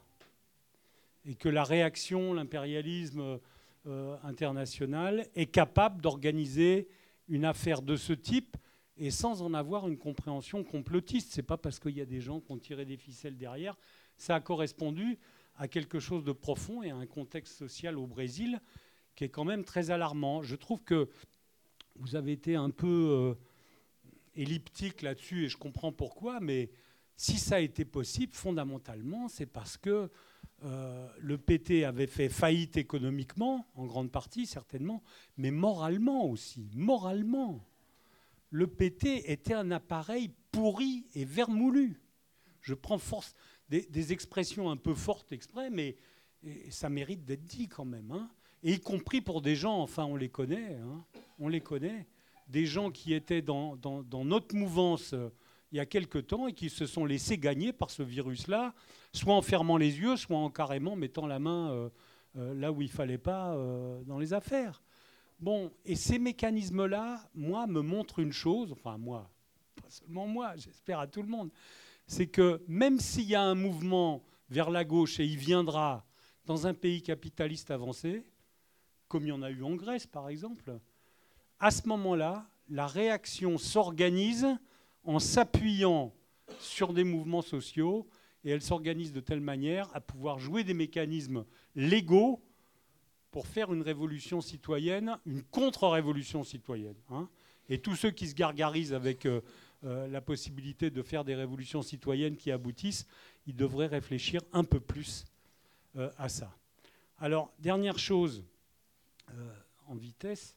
Et que la réaction, l'impérialisme euh, international est capable d'organiser une affaire de ce type et sans en avoir une compréhension complotiste. Ce n'est pas parce qu'il y a des gens qui ont tiré des ficelles derrière. Ça a correspondu à quelque chose de profond et à un contexte social au Brésil qui est quand même très alarmant. Je trouve que vous avez été un peu euh, elliptique là-dessus et je comprends pourquoi, mais si ça a été possible, fondamentalement, c'est parce que euh, le PT avait fait faillite économiquement, en grande partie certainement, mais moralement aussi. Moralement, le PT était un appareil pourri et vermoulu. Je prends force des, expressions un peu fortes exprès, mais ça mérite d'être dit quand même. Hein. Et y compris pour des gens, enfin on les connaît, hein, on les connaît, des gens qui étaient dans, dans notre mouvance il y a quelque temps et qui se sont laissés gagner par ce virus-là, soit en fermant les yeux, soit en carrément mettant la main euh, euh, là où il ne fallait pas euh, dans les affaires. Bon, et ces mécanismes-là, moi, me montrent une chose, enfin moi, pas seulement moi, j'espère à tout le monde, c'est que même s'il y a un mouvement vers la gauche et il viendra dans un pays capitaliste avancé, comme il y en a eu en Grèce par exemple, à ce moment-là, la réaction s'organise en s'appuyant sur des mouvements sociaux et elle s'organise de telle manière à pouvoir jouer des mécanismes légaux pour faire une révolution citoyenne, une contre-révolution citoyenne. Hein. Et tous ceux qui se gargarisent avec euh, euh, la possibilité de faire des révolutions citoyennes qui aboutissent, ils devraient réfléchir un peu plus euh, à ça. Alors, dernière chose, en vitesse.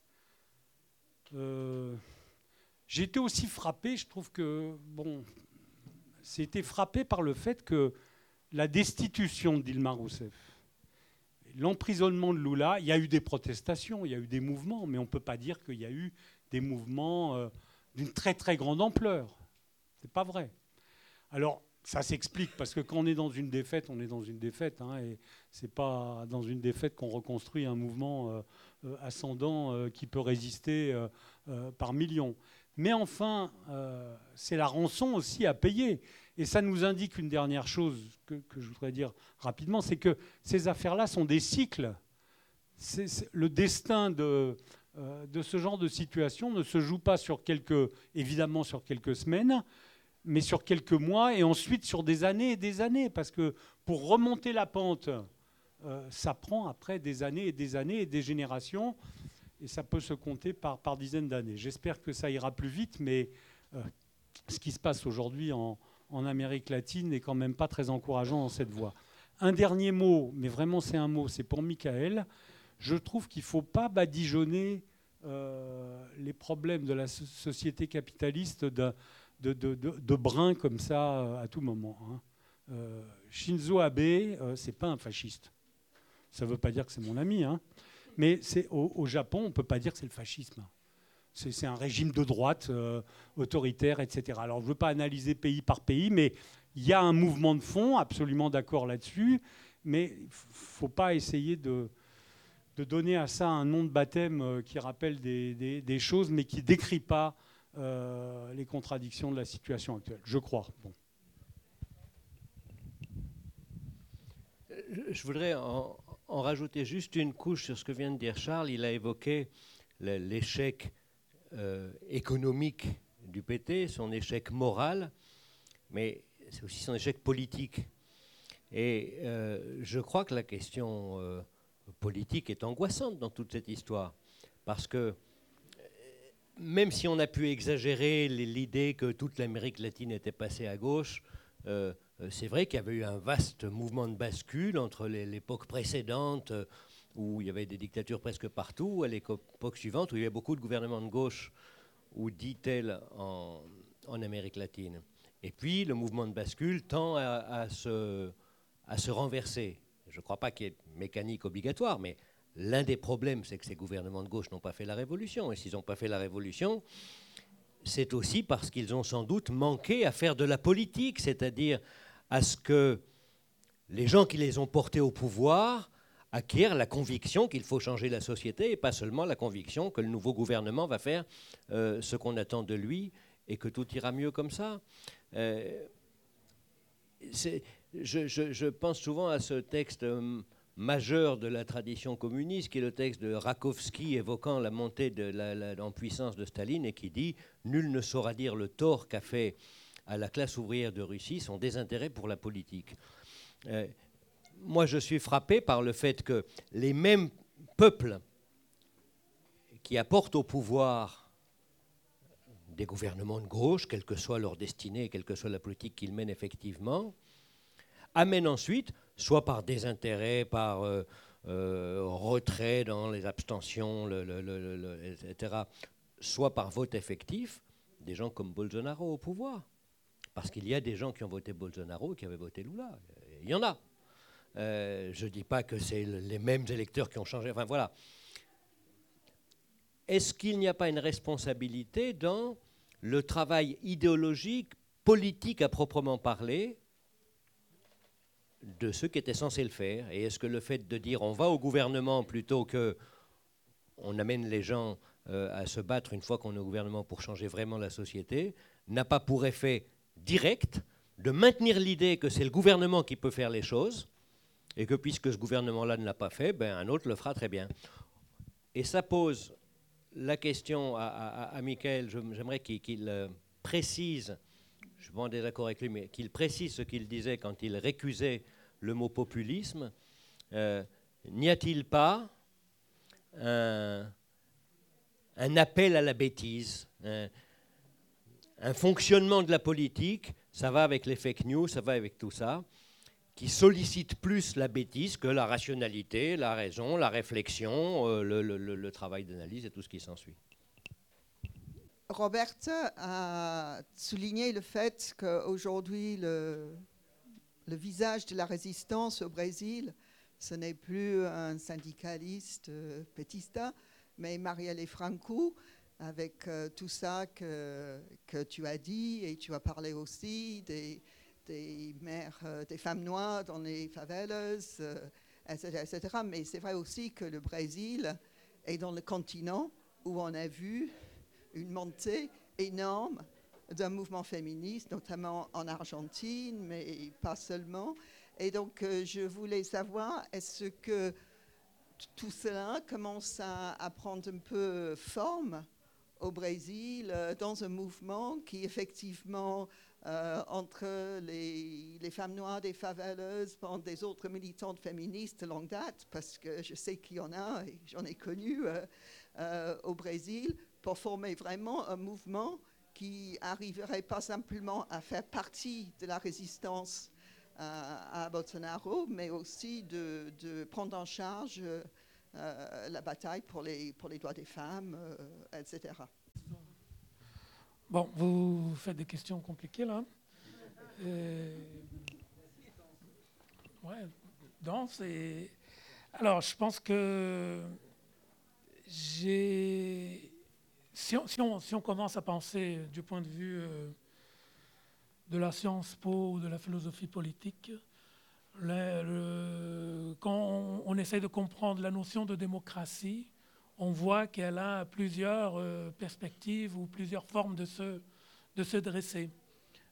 J'ai été aussi frappé, je trouve que, bon, c'était frappé par le fait que la destitution d'Ilma Rousseff, l'emprisonnement de Lula, il y a eu des protestations, il y a eu des mouvements, mais on ne peut pas dire qu'il y a eu des mouvements euh, d'une très très grande ampleur. C'est pas vrai. Alors, ça s'explique parce que quand on est dans une défaite, on est dans une défaite, hein, et c'est pas dans une défaite qu'on reconstruit un mouvement euh, euh, ascendant qui peut résister par millions. Mais enfin, euh, c'est la rançon aussi à payer. Et ça nous indique une dernière chose que, je voudrais dire rapidement, c'est que ces affaires-là sont des cycles. le destin de, euh, de, ce genre de situation ne se joue pas sur quelques, évidemment sur quelques semaines, mais sur quelques mois et ensuite sur des années et des années. Parce que pour remonter la pente, euh, ça prend après des années et des années et des générations et ça peut se compter par, dizaines d'années. J'espère que ça ira plus vite, mais euh, ce qui se passe aujourd'hui en, Amérique latine n'est quand même pas très encourageant dans cette voie. Un dernier mot, mais vraiment c'est un mot, c'est pour Michael. Je trouve qu'il ne faut pas badigeonner euh, les problèmes de la société capitaliste de brins comme ça euh, à tout moment. Hein. Shinzo Abe, c'est pas un fasciste. Ça ne veut pas dire que c'est mon ami. Hein. Mais au, au, Japon, on ne peut pas dire que c'est le fascisme. C'est un régime de droite, euh, autoritaire, etc. Alors je ne veux pas analyser pays par pays, mais il y a un mouvement de fond, absolument d'accord là-dessus. mais il ne faut pas essayer de, donner à ça un nom de baptême euh, qui rappelle des, choses, mais qui ne décrit pas euh, les contradictions de la situation actuelle, je crois. Bon. Je voudrais en, rajouter juste une couche sur ce que vient de dire Charles. Il a évoqué l'échec euh, économique du PT, son échec moral, mais c'est aussi son échec politique. Et euh, je crois que la question euh, politique est angoissante dans toute cette histoire, parce que même si on a pu exagérer l'idée que toute l'Amérique latine était passée à gauche, c'est vrai qu'il y avait eu un vaste mouvement de bascule entre l'époque précédente, où il y avait des dictatures presque partout, à l'époque suivante, où il y avait beaucoup de gouvernements de gauche, ou dit-elle en, Amérique latine. Et puis le mouvement de bascule tend à, se, à se, renverser. Je ne crois pas qu'il y ait mécanique obligatoire, mais l'un des problèmes, c'est que ces gouvernements de gauche n'ont pas fait la révolution. Et s'ils n'ont pas fait la révolution, c'est aussi parce qu'ils ont sans doute manqué à faire de la politique, c'est-à-dire à ce que les gens qui les ont portés au pouvoir acquiert la conviction qu'il faut changer la société et pas seulement la conviction que le nouveau gouvernement va faire euh, ce qu'on attend de lui et que tout ira mieux comme ça. Euh, je, pense souvent à ce texte euh, majeur de la tradition communiste, qui est le texte de Rakowski évoquant la montée de la, en puissance de Staline et qui dit Nul ne saura dire le tort qu'a fait à la classe ouvrière de Russie son désintérêt pour la politique moi, je suis frappé par le fait que les mêmes peuples qui apportent au pouvoir des gouvernements de gauche, quelle que soit leur destinée, quelle que soit la politique qu'ils mènent effectivement, amènent ensuite, soit par désintérêt, par euh, euh, retrait dans les abstentions, etc., soit par vote effectif, des gens comme Bolsonaro au pouvoir. Parce qu'il y a des gens qui ont voté Bolsonaro et qui avaient voté Lula. Il y en a. Euh, je ne dis pas que c'est les mêmes électeurs qui ont changé. Enfin voilà. Est-ce qu'il n'y a pas une responsabilité dans le travail idéologique, politique à proprement parler, de ceux qui étaient censés le faire? Et est-ce que le fait de dire on va au gouvernement plutôt que on amène les gens euh, à se battre une fois qu'on est au gouvernement pour changer vraiment la société n'a pas pour effet direct de maintenir l'idée que c'est le gouvernement qui peut faire les choses et que puisque ce gouvernement-là ne l'a pas fait, ben, un autre le fera très bien. Et ça pose la question à, Michael, j'aimerais qu'il euh, précise, je suis en désaccord avec lui, mais qu'il précise ce qu'il disait quand il récusait le mot populisme. Euh, n'y a-t-il pas un, appel à la bêtise, fonctionnement de la politique, ça va avec les fake news, ça va avec tout ça, qui sollicite plus la bêtise que la rationalité, la raison, la réflexion, euh, le, travail d'analyse et tout ce qui s'ensuit. Robert a souligné le fait qu'aujourd'hui, le, le, visage de la résistance au Brésil, ce n'est plus un syndicaliste euh, pétista, mais Marielle Franco, avec euh, tout ça que, que tu as dit, et tu as parlé aussi des, des mères, euh, des femmes noires dans les favelas, etc., euh, etc. Mais c'est vrai aussi que le Brésil est dans le continent où on a vu une montée énorme d'un mouvement féministe, notamment en Argentine, mais pas seulement. Et donc, je voulais savoir, est-ce que tout cela commence à, prendre un peu forme au Brésil, dans un mouvement qui effectivement euh, entre les, femmes noires des favelas, des autres militantes féministes de longue date, parce que je sais qu'il y en a et j'en ai connu euh, euh, au Brésil, pour former vraiment un mouvement qui arriverait pas simplement à faire partie de la résistance à Bolsonaro, mais aussi de prendre en charge la bataille pour les, pour droits des femmes, etc. Bon, vous faites des questions compliquées là. Euh, ouais, danse. Alors, je pense que j'ai. Si on, si, on, commence à penser du point de vue euh, de la science po ou de la philosophie politique, quand on, essaie de comprendre la notion de démocratie, on voit qu'elle a plusieurs euh, perspectives ou plusieurs formes de se, dresser.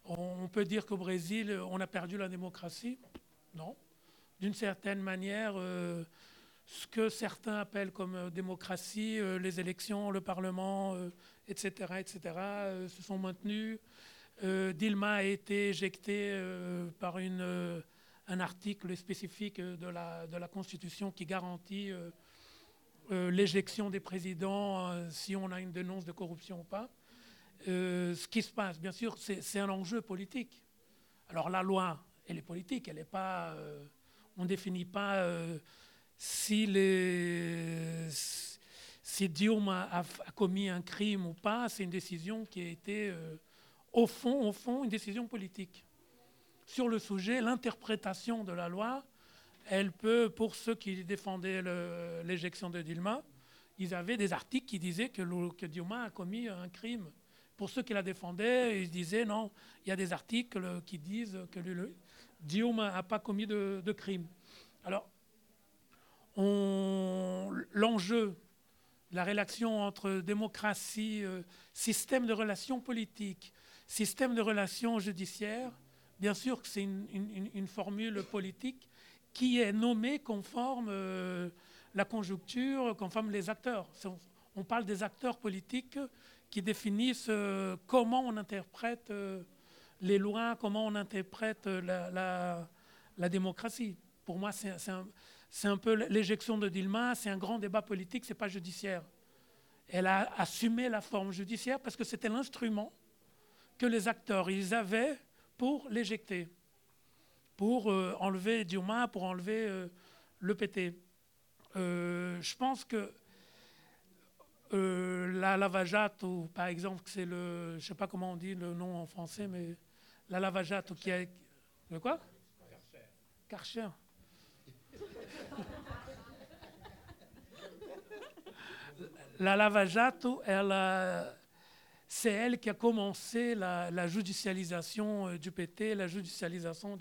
On, peut dire qu'au Brésil, on a perdu la démocratie? Non. D'une certaine manière, euh, ce que certains appellent comme euh, démocratie, les élections, le Parlement, etc., etc., se sont maintenus. Dilma a été éjecté par une un article spécifique de la, de la Constitution qui garantit euh, euh, l'éjection des présidents euh, si on a une dénonce de corruption ou pas. ce qui se passe, bien sûr, c'est un enjeu politique. Alors la loi, elle est politique, elle pas. on ne définit pas si, les, a, commis un crime ou pas. C'est une décision qui a été, au fond, au fond, une décision politique sur le sujet, l'interprétation de la loi, elle peut, pour ceux qui défendaient l'éjection de Dilma, ils avaient des articles qui disaient que, Dilma a commis un crime. Pour ceux qui la défendaient, ils disaient non, il y a des articles qui disent que Dilma n'a pas commis de, crime. Alors, l'enjeu, la relation entre démocratie, euh, système de relations politiques, système de relations judiciaires, Bien sûr que c'est une, formule politique qui est nommée conforme euh, la conjoncture, conforme les acteurs. On parle des acteurs politiques qui définissent euh, comment on interprète euh, les lois, comment on interprète la, démocratie. Pour moi, c'est un, un, peu l'éjection de Dilma, c'est un grand débat politique, c'est pas judiciaire. Elle a assumé la forme judiciaire parce que c'était l'instrument que les acteurs ils avaient pour l'éjecter, pour euh, enlever Dilma, pour enlever euh, le PT. Euh, je pense que la Lavajato, par exemple, c'est le, je sais pas comment on dit le nom en français, mais la Lavajato qui a, le quoi? Karcher. la Lavajato, elle a c'est elle qui a commencé la, judicialisation euh, du PT, la judicialisation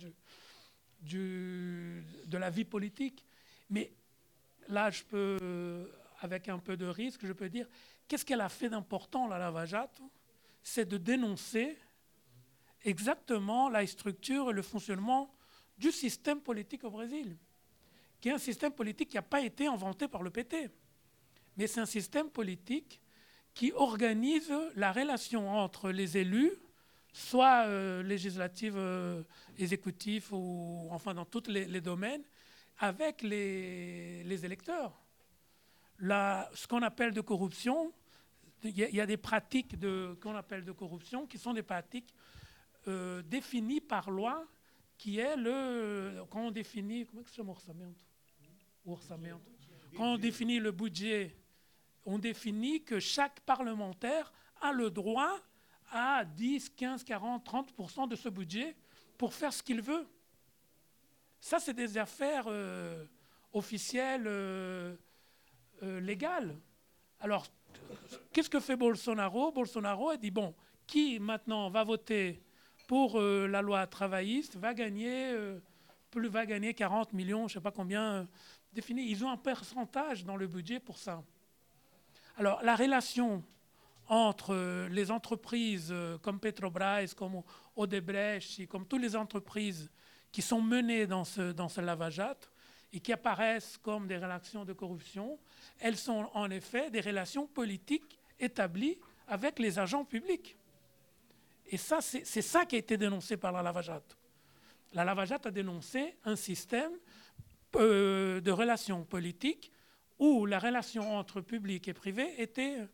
de la vie politique. Mais là, je peux, avec un peu de risque, je peux dire, qu'est-ce qu'elle a fait d'important, la Lavajato C'est de dénoncer exactement la structure et le fonctionnement du système politique au Brésil, qui est un système politique qui n'a pas été inventé par le PT, mais c'est un système politique qui organise la relation entre les élus, soit euh, législatifs, euh, exécutifs, ou enfin dans tous les, domaines, avec les, électeurs. ce qu'on appelle de corruption, il y, a des pratiques qu'on appelle de corruption qui sont des pratiques euh, définies par loi, qui est le. Quand on définit. Comment est-ce que Quand on définit le budget on définit que chaque parlementaire a le droit à 10, 15, 40, 30% de ce budget pour faire ce qu'il veut. Ça, c'est des affaires euh, officielles, euh, euh, légales. Alors, qu'est-ce que fait Bolsonaro? Bolsonaro a dit, bon, qui maintenant va voter pour la loi travailliste va gagner, plus va gagner 40 millions, je ne sais pas combien défini. Ils ont un pourcentage dans le budget pour ça. Alors, la relation entre les entreprises euh, comme Petrobras, comme Odebrecht, comme toutes les entreprises qui sont menées dans ce, dans ce lavajat et qui apparaissent comme des relations de corruption, elles sont en effet des relations politiques établies avec les agents publics. Et ça, c'est ça qui a été dénoncé par la Lavajat. La Lavajat a dénoncé un système euh, de relations politiques où la relation entre public et privé était,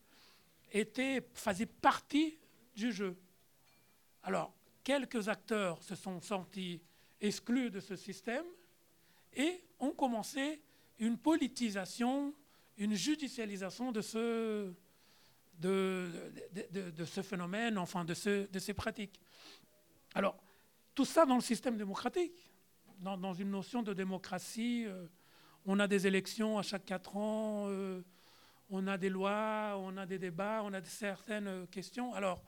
était, faisait partie du jeu. Alors, quelques acteurs se sont sentis exclus de ce système et ont commencé une politisation, une judicialisation de ce, de, de, ce phénomène, enfin de, ce, de ces pratiques. Alors, tout ça dans le système démocratique, dans, dans une notion de démocratie euh, on a des élections à chaque quatre ans, euh, on a des lois, on a des débats, on a certaines questions. Alors,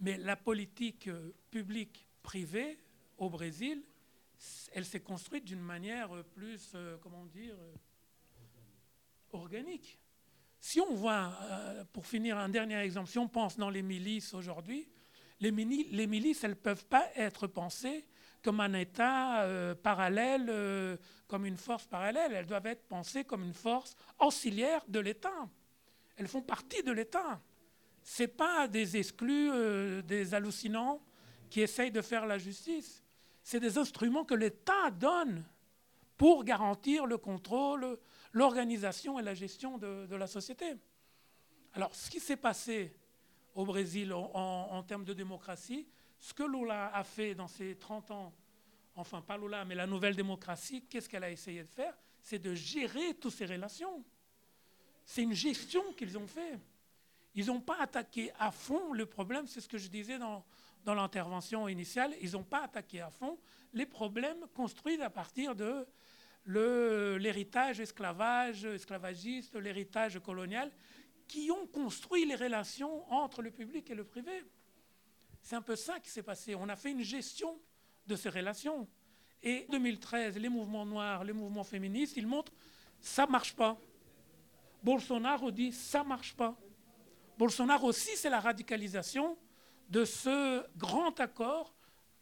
mais la politique euh, publique privée au Brésil, elle s'est construite d'une manière plus, comment dire, organique. Si on voit, pour finir un dernier exemple, si on pense dans les milices aujourd'hui, les, les, milices, elles ne peuvent pas être pensées comme un État euh, parallèle, euh, comme une force parallèle. Elles doivent être pensées comme une force auxiliaire de l'État. Elles font partie de l'État. Ce pas des exclus, euh, des hallucinants qui essayent de faire la justice. C'est des instruments que l'État donne pour garantir le contrôle, l'organisation et la gestion de, la société. Alors, ce qui s'est passé au Brésil en termes de démocratie, ce que Lula a fait dans ces 30 ans, enfin pas Lula, mais la nouvelle démocratie, qu'est-ce qu'elle a essayé de faire? C'est de gérer toutes ces relations. C'est une gestion qu'ils ont fait. Ils n'ont pas attaqué à fond le problème, c'est ce que je disais dans, dans l'intervention initiale, ils n'ont pas attaqué à fond les problèmes construits à partir de l'héritage esclavage, esclavagiste, l'héritage colonial, qui ont construit les relations entre le public et le privé. C'est un peu ça qui s'est passé. On a fait une gestion de ces relations. Et en 2013, les mouvements noirs, les mouvements féministes, ils montrent ça marche pas. Bolsonaro dit ça marche pas. Bolsonaro aussi, c'est la radicalisation de ce grand accord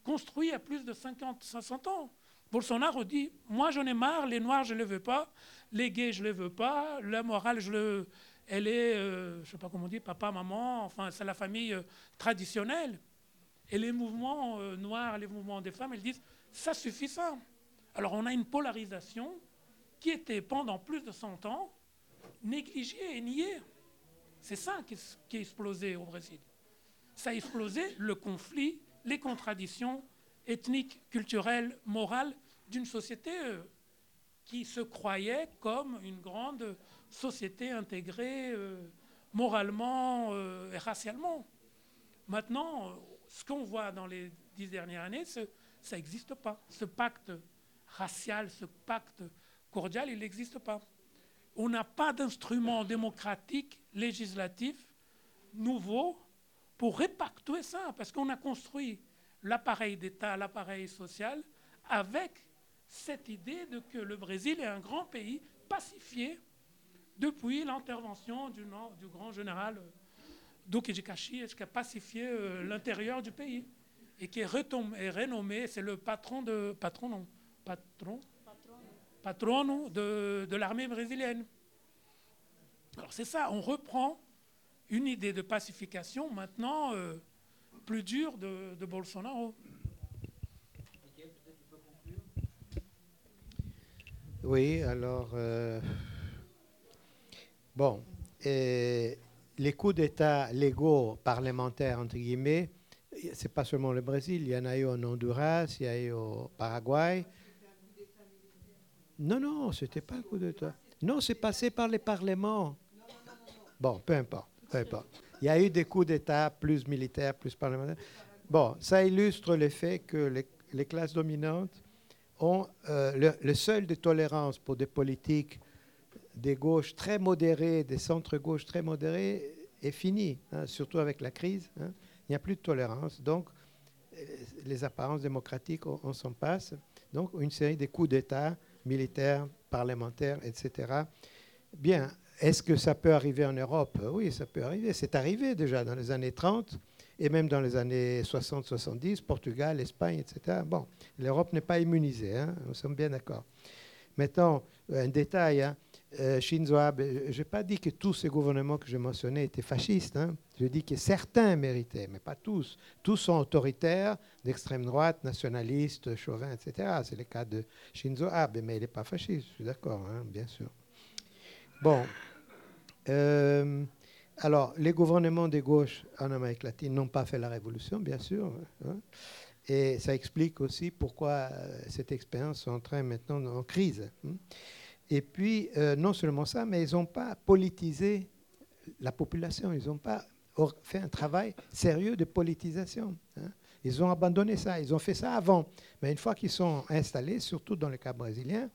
construit à plus de 50, 60 ans. Bolsonaro dit Moi, j'en ai marre, les Noirs, je ne les veux pas, les gays, je ne les veux pas, la morale, je le, elle est, euh, je ne sais pas comment on dit, papa, maman, enfin, c'est la famille euh, traditionnelle. Et les mouvements euh, noirs, les mouvements des femmes, elles disent ça suffit ça. Alors on a une polarisation qui était pendant plus de 100 ans négligée et niée. C'est ça qui, a explosé au Brésil. Ça a explosé le conflit, les contradictions ethniques, culturelles, morales d'une société euh, qui se croyait comme une grande société intégrée euh, moralement et racialement. Maintenant, ce qu'on voit dans les dix dernières années, ça n'existe pas. Ce pacte racial, ce pacte cordial, il n'existe pas. On n'a pas d'instrument démocratique, législatif, nouveau pour répactuer ça, parce qu'on a construit l'appareil d'État, l'appareil social, avec cette idée de que le Brésil est un grand pays pacifié depuis l'intervention du grand général Duque de Caxias, qui a pacifié euh, l'intérieur du pays et qui est, renommé, c'est le patron de patron non, patron? Patron de, de l'armée brésilienne. Alors c'est ça, on reprend une idée de pacification maintenant euh, plus dure de, Bolsonaro. Oui, alors euh, bon, les coups d'État légaux parlementaires, entre guillemets, c'est pas seulement le Brésil, il y en a eu en Honduras, il y a eu au Paraguay. Non, non, c'était pas un coup d'État. Non, c'est passé par les parlements. Bon, peu importe, peu importe. Il y a eu des coups d'État plus militaires, plus parlementaires. Bon, ça illustre le fait que les, classes dominantes ont euh, le, le, seuil de tolérance pour des politiques des gauches très modérées, des centres-gauches très modérés, est fini, hein, surtout avec la crise. Hein. Il n'y a plus de tolérance. Donc, euh, les apparences démocratiques, on, s'en passe. Donc, une série de coups d'État militaires, parlementaires, etc. Bien, est-ce que ça peut arriver en Europe? Oui, ça peut arriver. C'est arrivé déjà dans les années 30 et même dans les années 60-70, Portugal, Espagne, etc. Bon, l'Europe n'est pas immunisée, hein, nous sommes bien d'accord. Maintenant, un détail, euh, Shinzo Abe, je n'ai pas dit que tous ces gouvernements que je mentionnais étaient fascistes. Hein. Je dis que certains méritaient, mais pas tous. Tous sont autoritaires, d'extrême droite, nationalistes, chauvins, etc. C'est le cas de Shinzo Abe, mais il n'est pas fasciste, je suis d'accord, hein, bien sûr. Bon. Euh, alors, les gouvernements de gauche en Amérique latine n'ont pas fait la révolution, bien sûr. Hein. et ça explique aussi pourquoi euh, cette expérience est en train maintenant en crise. Et puis, euh, non seulement ça, mais ils n'ont pas politisé la population, ils n'ont pas fait un travail sérieux de politisation. Hein. Ils ont abandonné ça, ils ont fait ça avant. Mais une fois qu'ils sont installés, surtout dans le cas brésilien,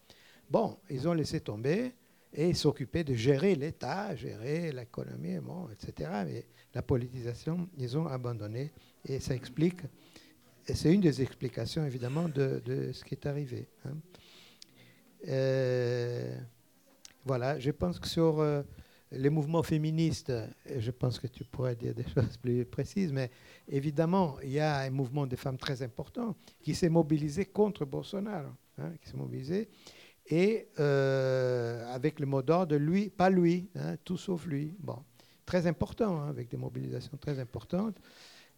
bon, ils ont laissé tomber et s'occuper de gérer l'État, gérer l'économie, bon, etc. Mais la politisation, ils ont abandonné et ça explique c'est une des explications, évidemment, de, ce qui est arrivé. Hein. Euh, voilà, je pense que sur euh, les mouvements féministes, je pense que tu pourrais dire des choses plus précises, mais évidemment, il y a un mouvement de femmes très important qui s'est mobilisé contre Bolsonaro, hein, qui s'est mobilisé, et euh, avec le mot d'ordre, lui, pas lui, hein, tout sauf lui. Bon, très important, avec des mobilisations très importantes.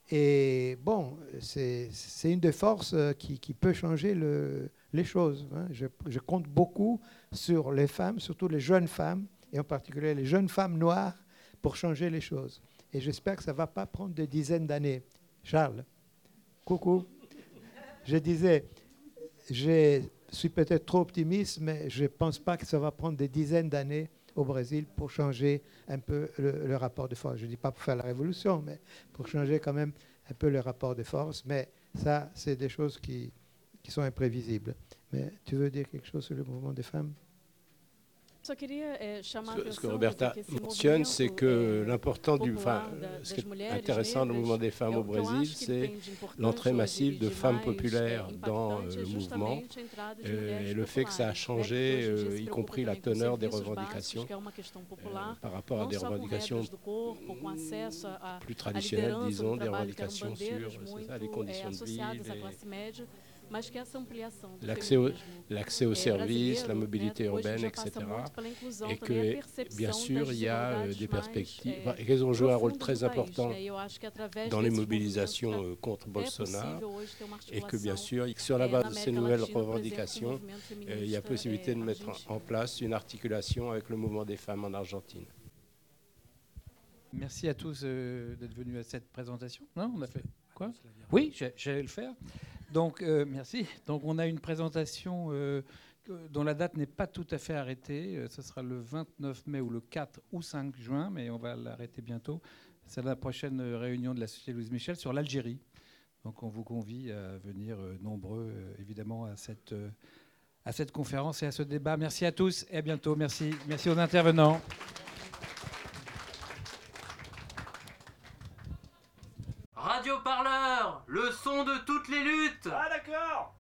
Et bon, c'est une des forces euh, qui, peut changer le, les choses. Hein. Je, compte beaucoup sur les femmes, surtout les jeunes femmes, et en particulier les jeunes femmes noires, pour changer les choses. Et j'espère que ça ne va pas prendre des dizaines d'années. Charles, coucou. Je disais, je suis peut-être trop optimiste, mais je ne pense pas que ça va prendre des dizaines d'années au Brésil pour changer un peu le, rapport de force. Je ne dis pas pour faire la révolution, mais pour changer quand même un peu le rapport de force. Mais ça, c'est des choses qui, qui sont imprévisibles. Mais tu veux dire quelque chose sur le mouvement des femmes? Eh, ce, que Roberta mentionne, c'est que l'important du, enfin, ce qui est intéressant dans le mouvement des femmes au Brésil, c'est l'entrée massive de femmes populaires dans euh, le mouvement euh, et le fait que ça a changé, euh, y compris la teneur des revendications par rapport à des revendications plus traditionnelles, disons, des revendications sur ça, les conditions de vie. L'accès aux l'accès aux services, la mobilité urbaine, etc. Et que, bien sûr, il y a euh, des perspectives. Elles ont joué un rôle très important dans les mobilisations euh, contre Bolsonaro. Et que, bien sûr, sur la base de ces nouvelles revendications, euh, il y a possibilité de mettre en place une articulation avec le mouvement des femmes en Argentine. Merci à tous d'être venus à cette présentation. Non, on a fait quoi Oui, j'allais le faire. Donc, euh, merci. Donc, on a une présentation euh, dont la date n'est pas tout à fait arrêtée. Euh, ce sera le 29 mai ou le 4 ou 5 juin, mais on va l'arrêter bientôt. C'est la prochaine réunion de la Société Louise Michel sur l'Algérie. Donc, on vous convie à venir nombreux, évidemment, à cette, à cette conférence et à ce débat. Merci à tous et à bientôt. Merci, merci aux intervenants. Radio Parleur, le son de toutes les luttes. Ah d'accord.